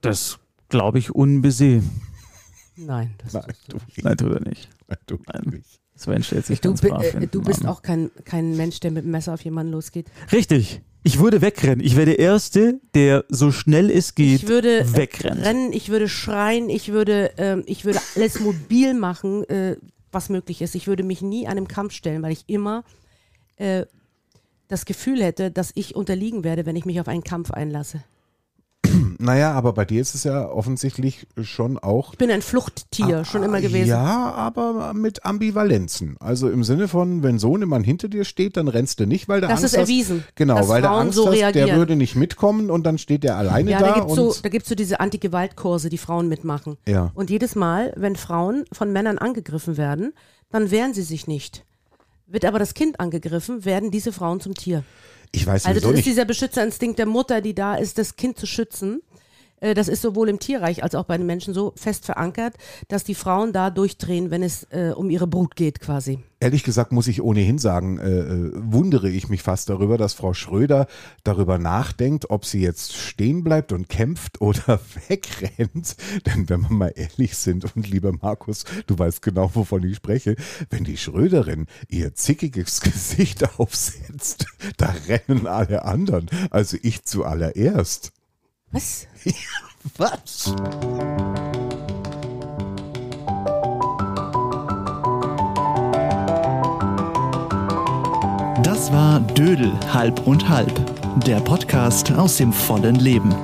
das glaube ich unbesehen. Nein, das Nein, du nicht. Nein, tut er nicht. Nein, du Nein. nicht. Sven stellt sich Du, bi- äh, du bist an. auch kein, kein Mensch, der mit dem Messer auf jemanden losgeht. Richtig. Ich würde wegrennen. Ich wäre der Erste, der so schnell es geht, ich würde äh, wegrennt. rennen, ich würde schreien, ich würde, ähm, ich würde alles mobil machen, äh, was möglich ist. Ich würde mich nie einem Kampf stellen, weil ich immer äh, das Gefühl hätte, dass ich unterliegen werde, wenn ich mich auf einen Kampf einlasse. Naja, aber bei dir ist es ja offensichtlich schon auch Ich bin ein Fluchttier, schon immer gewesen. Ja, aber mit Ambivalenzen. Also im Sinne von, wenn so jemand hinter dir steht, dann rennst du nicht, weil du Das Angst ist erwiesen, hast. Genau, dass weil Frauen Angst so hast, der würde nicht mitkommen und dann steht der alleine Ja, da. da so, da gibt's so diese Anti-Gewalt-Kurse, die Frauen mitmachen. Ja. Und jedes Mal, wenn Frauen von Männern angegriffen werden, dann wehren sie sich nicht. Wird aber das Kind angegriffen, werden diese Frauen zum Tier. Ich weiß Also das ist nicht. dieser Beschützerinstinkt der Mutter, die da ist, das Kind zu schützen. Äh, Das ist sowohl im Tierreich als auch bei den Menschen so fest verankert, dass die Frauen da durchdrehen, wenn es äh, um ihre Brut geht quasi. Ehrlich gesagt muss ich ohnehin sagen, äh, äh, wundere ich mich fast darüber, dass Frau Schröder darüber nachdenkt, ob sie jetzt stehen bleibt und kämpft oder wegrennt. Denn wenn wir mal ehrlich sind und lieber Markus, du weißt genau, wovon ich spreche, wenn die Schröderin ihr zickiges Gesicht aufsetzt, da rennen alle anderen. Also ich zuallererst. Was? Was? Das war Dödel halb und halb, der Podcast aus dem vollen Leben.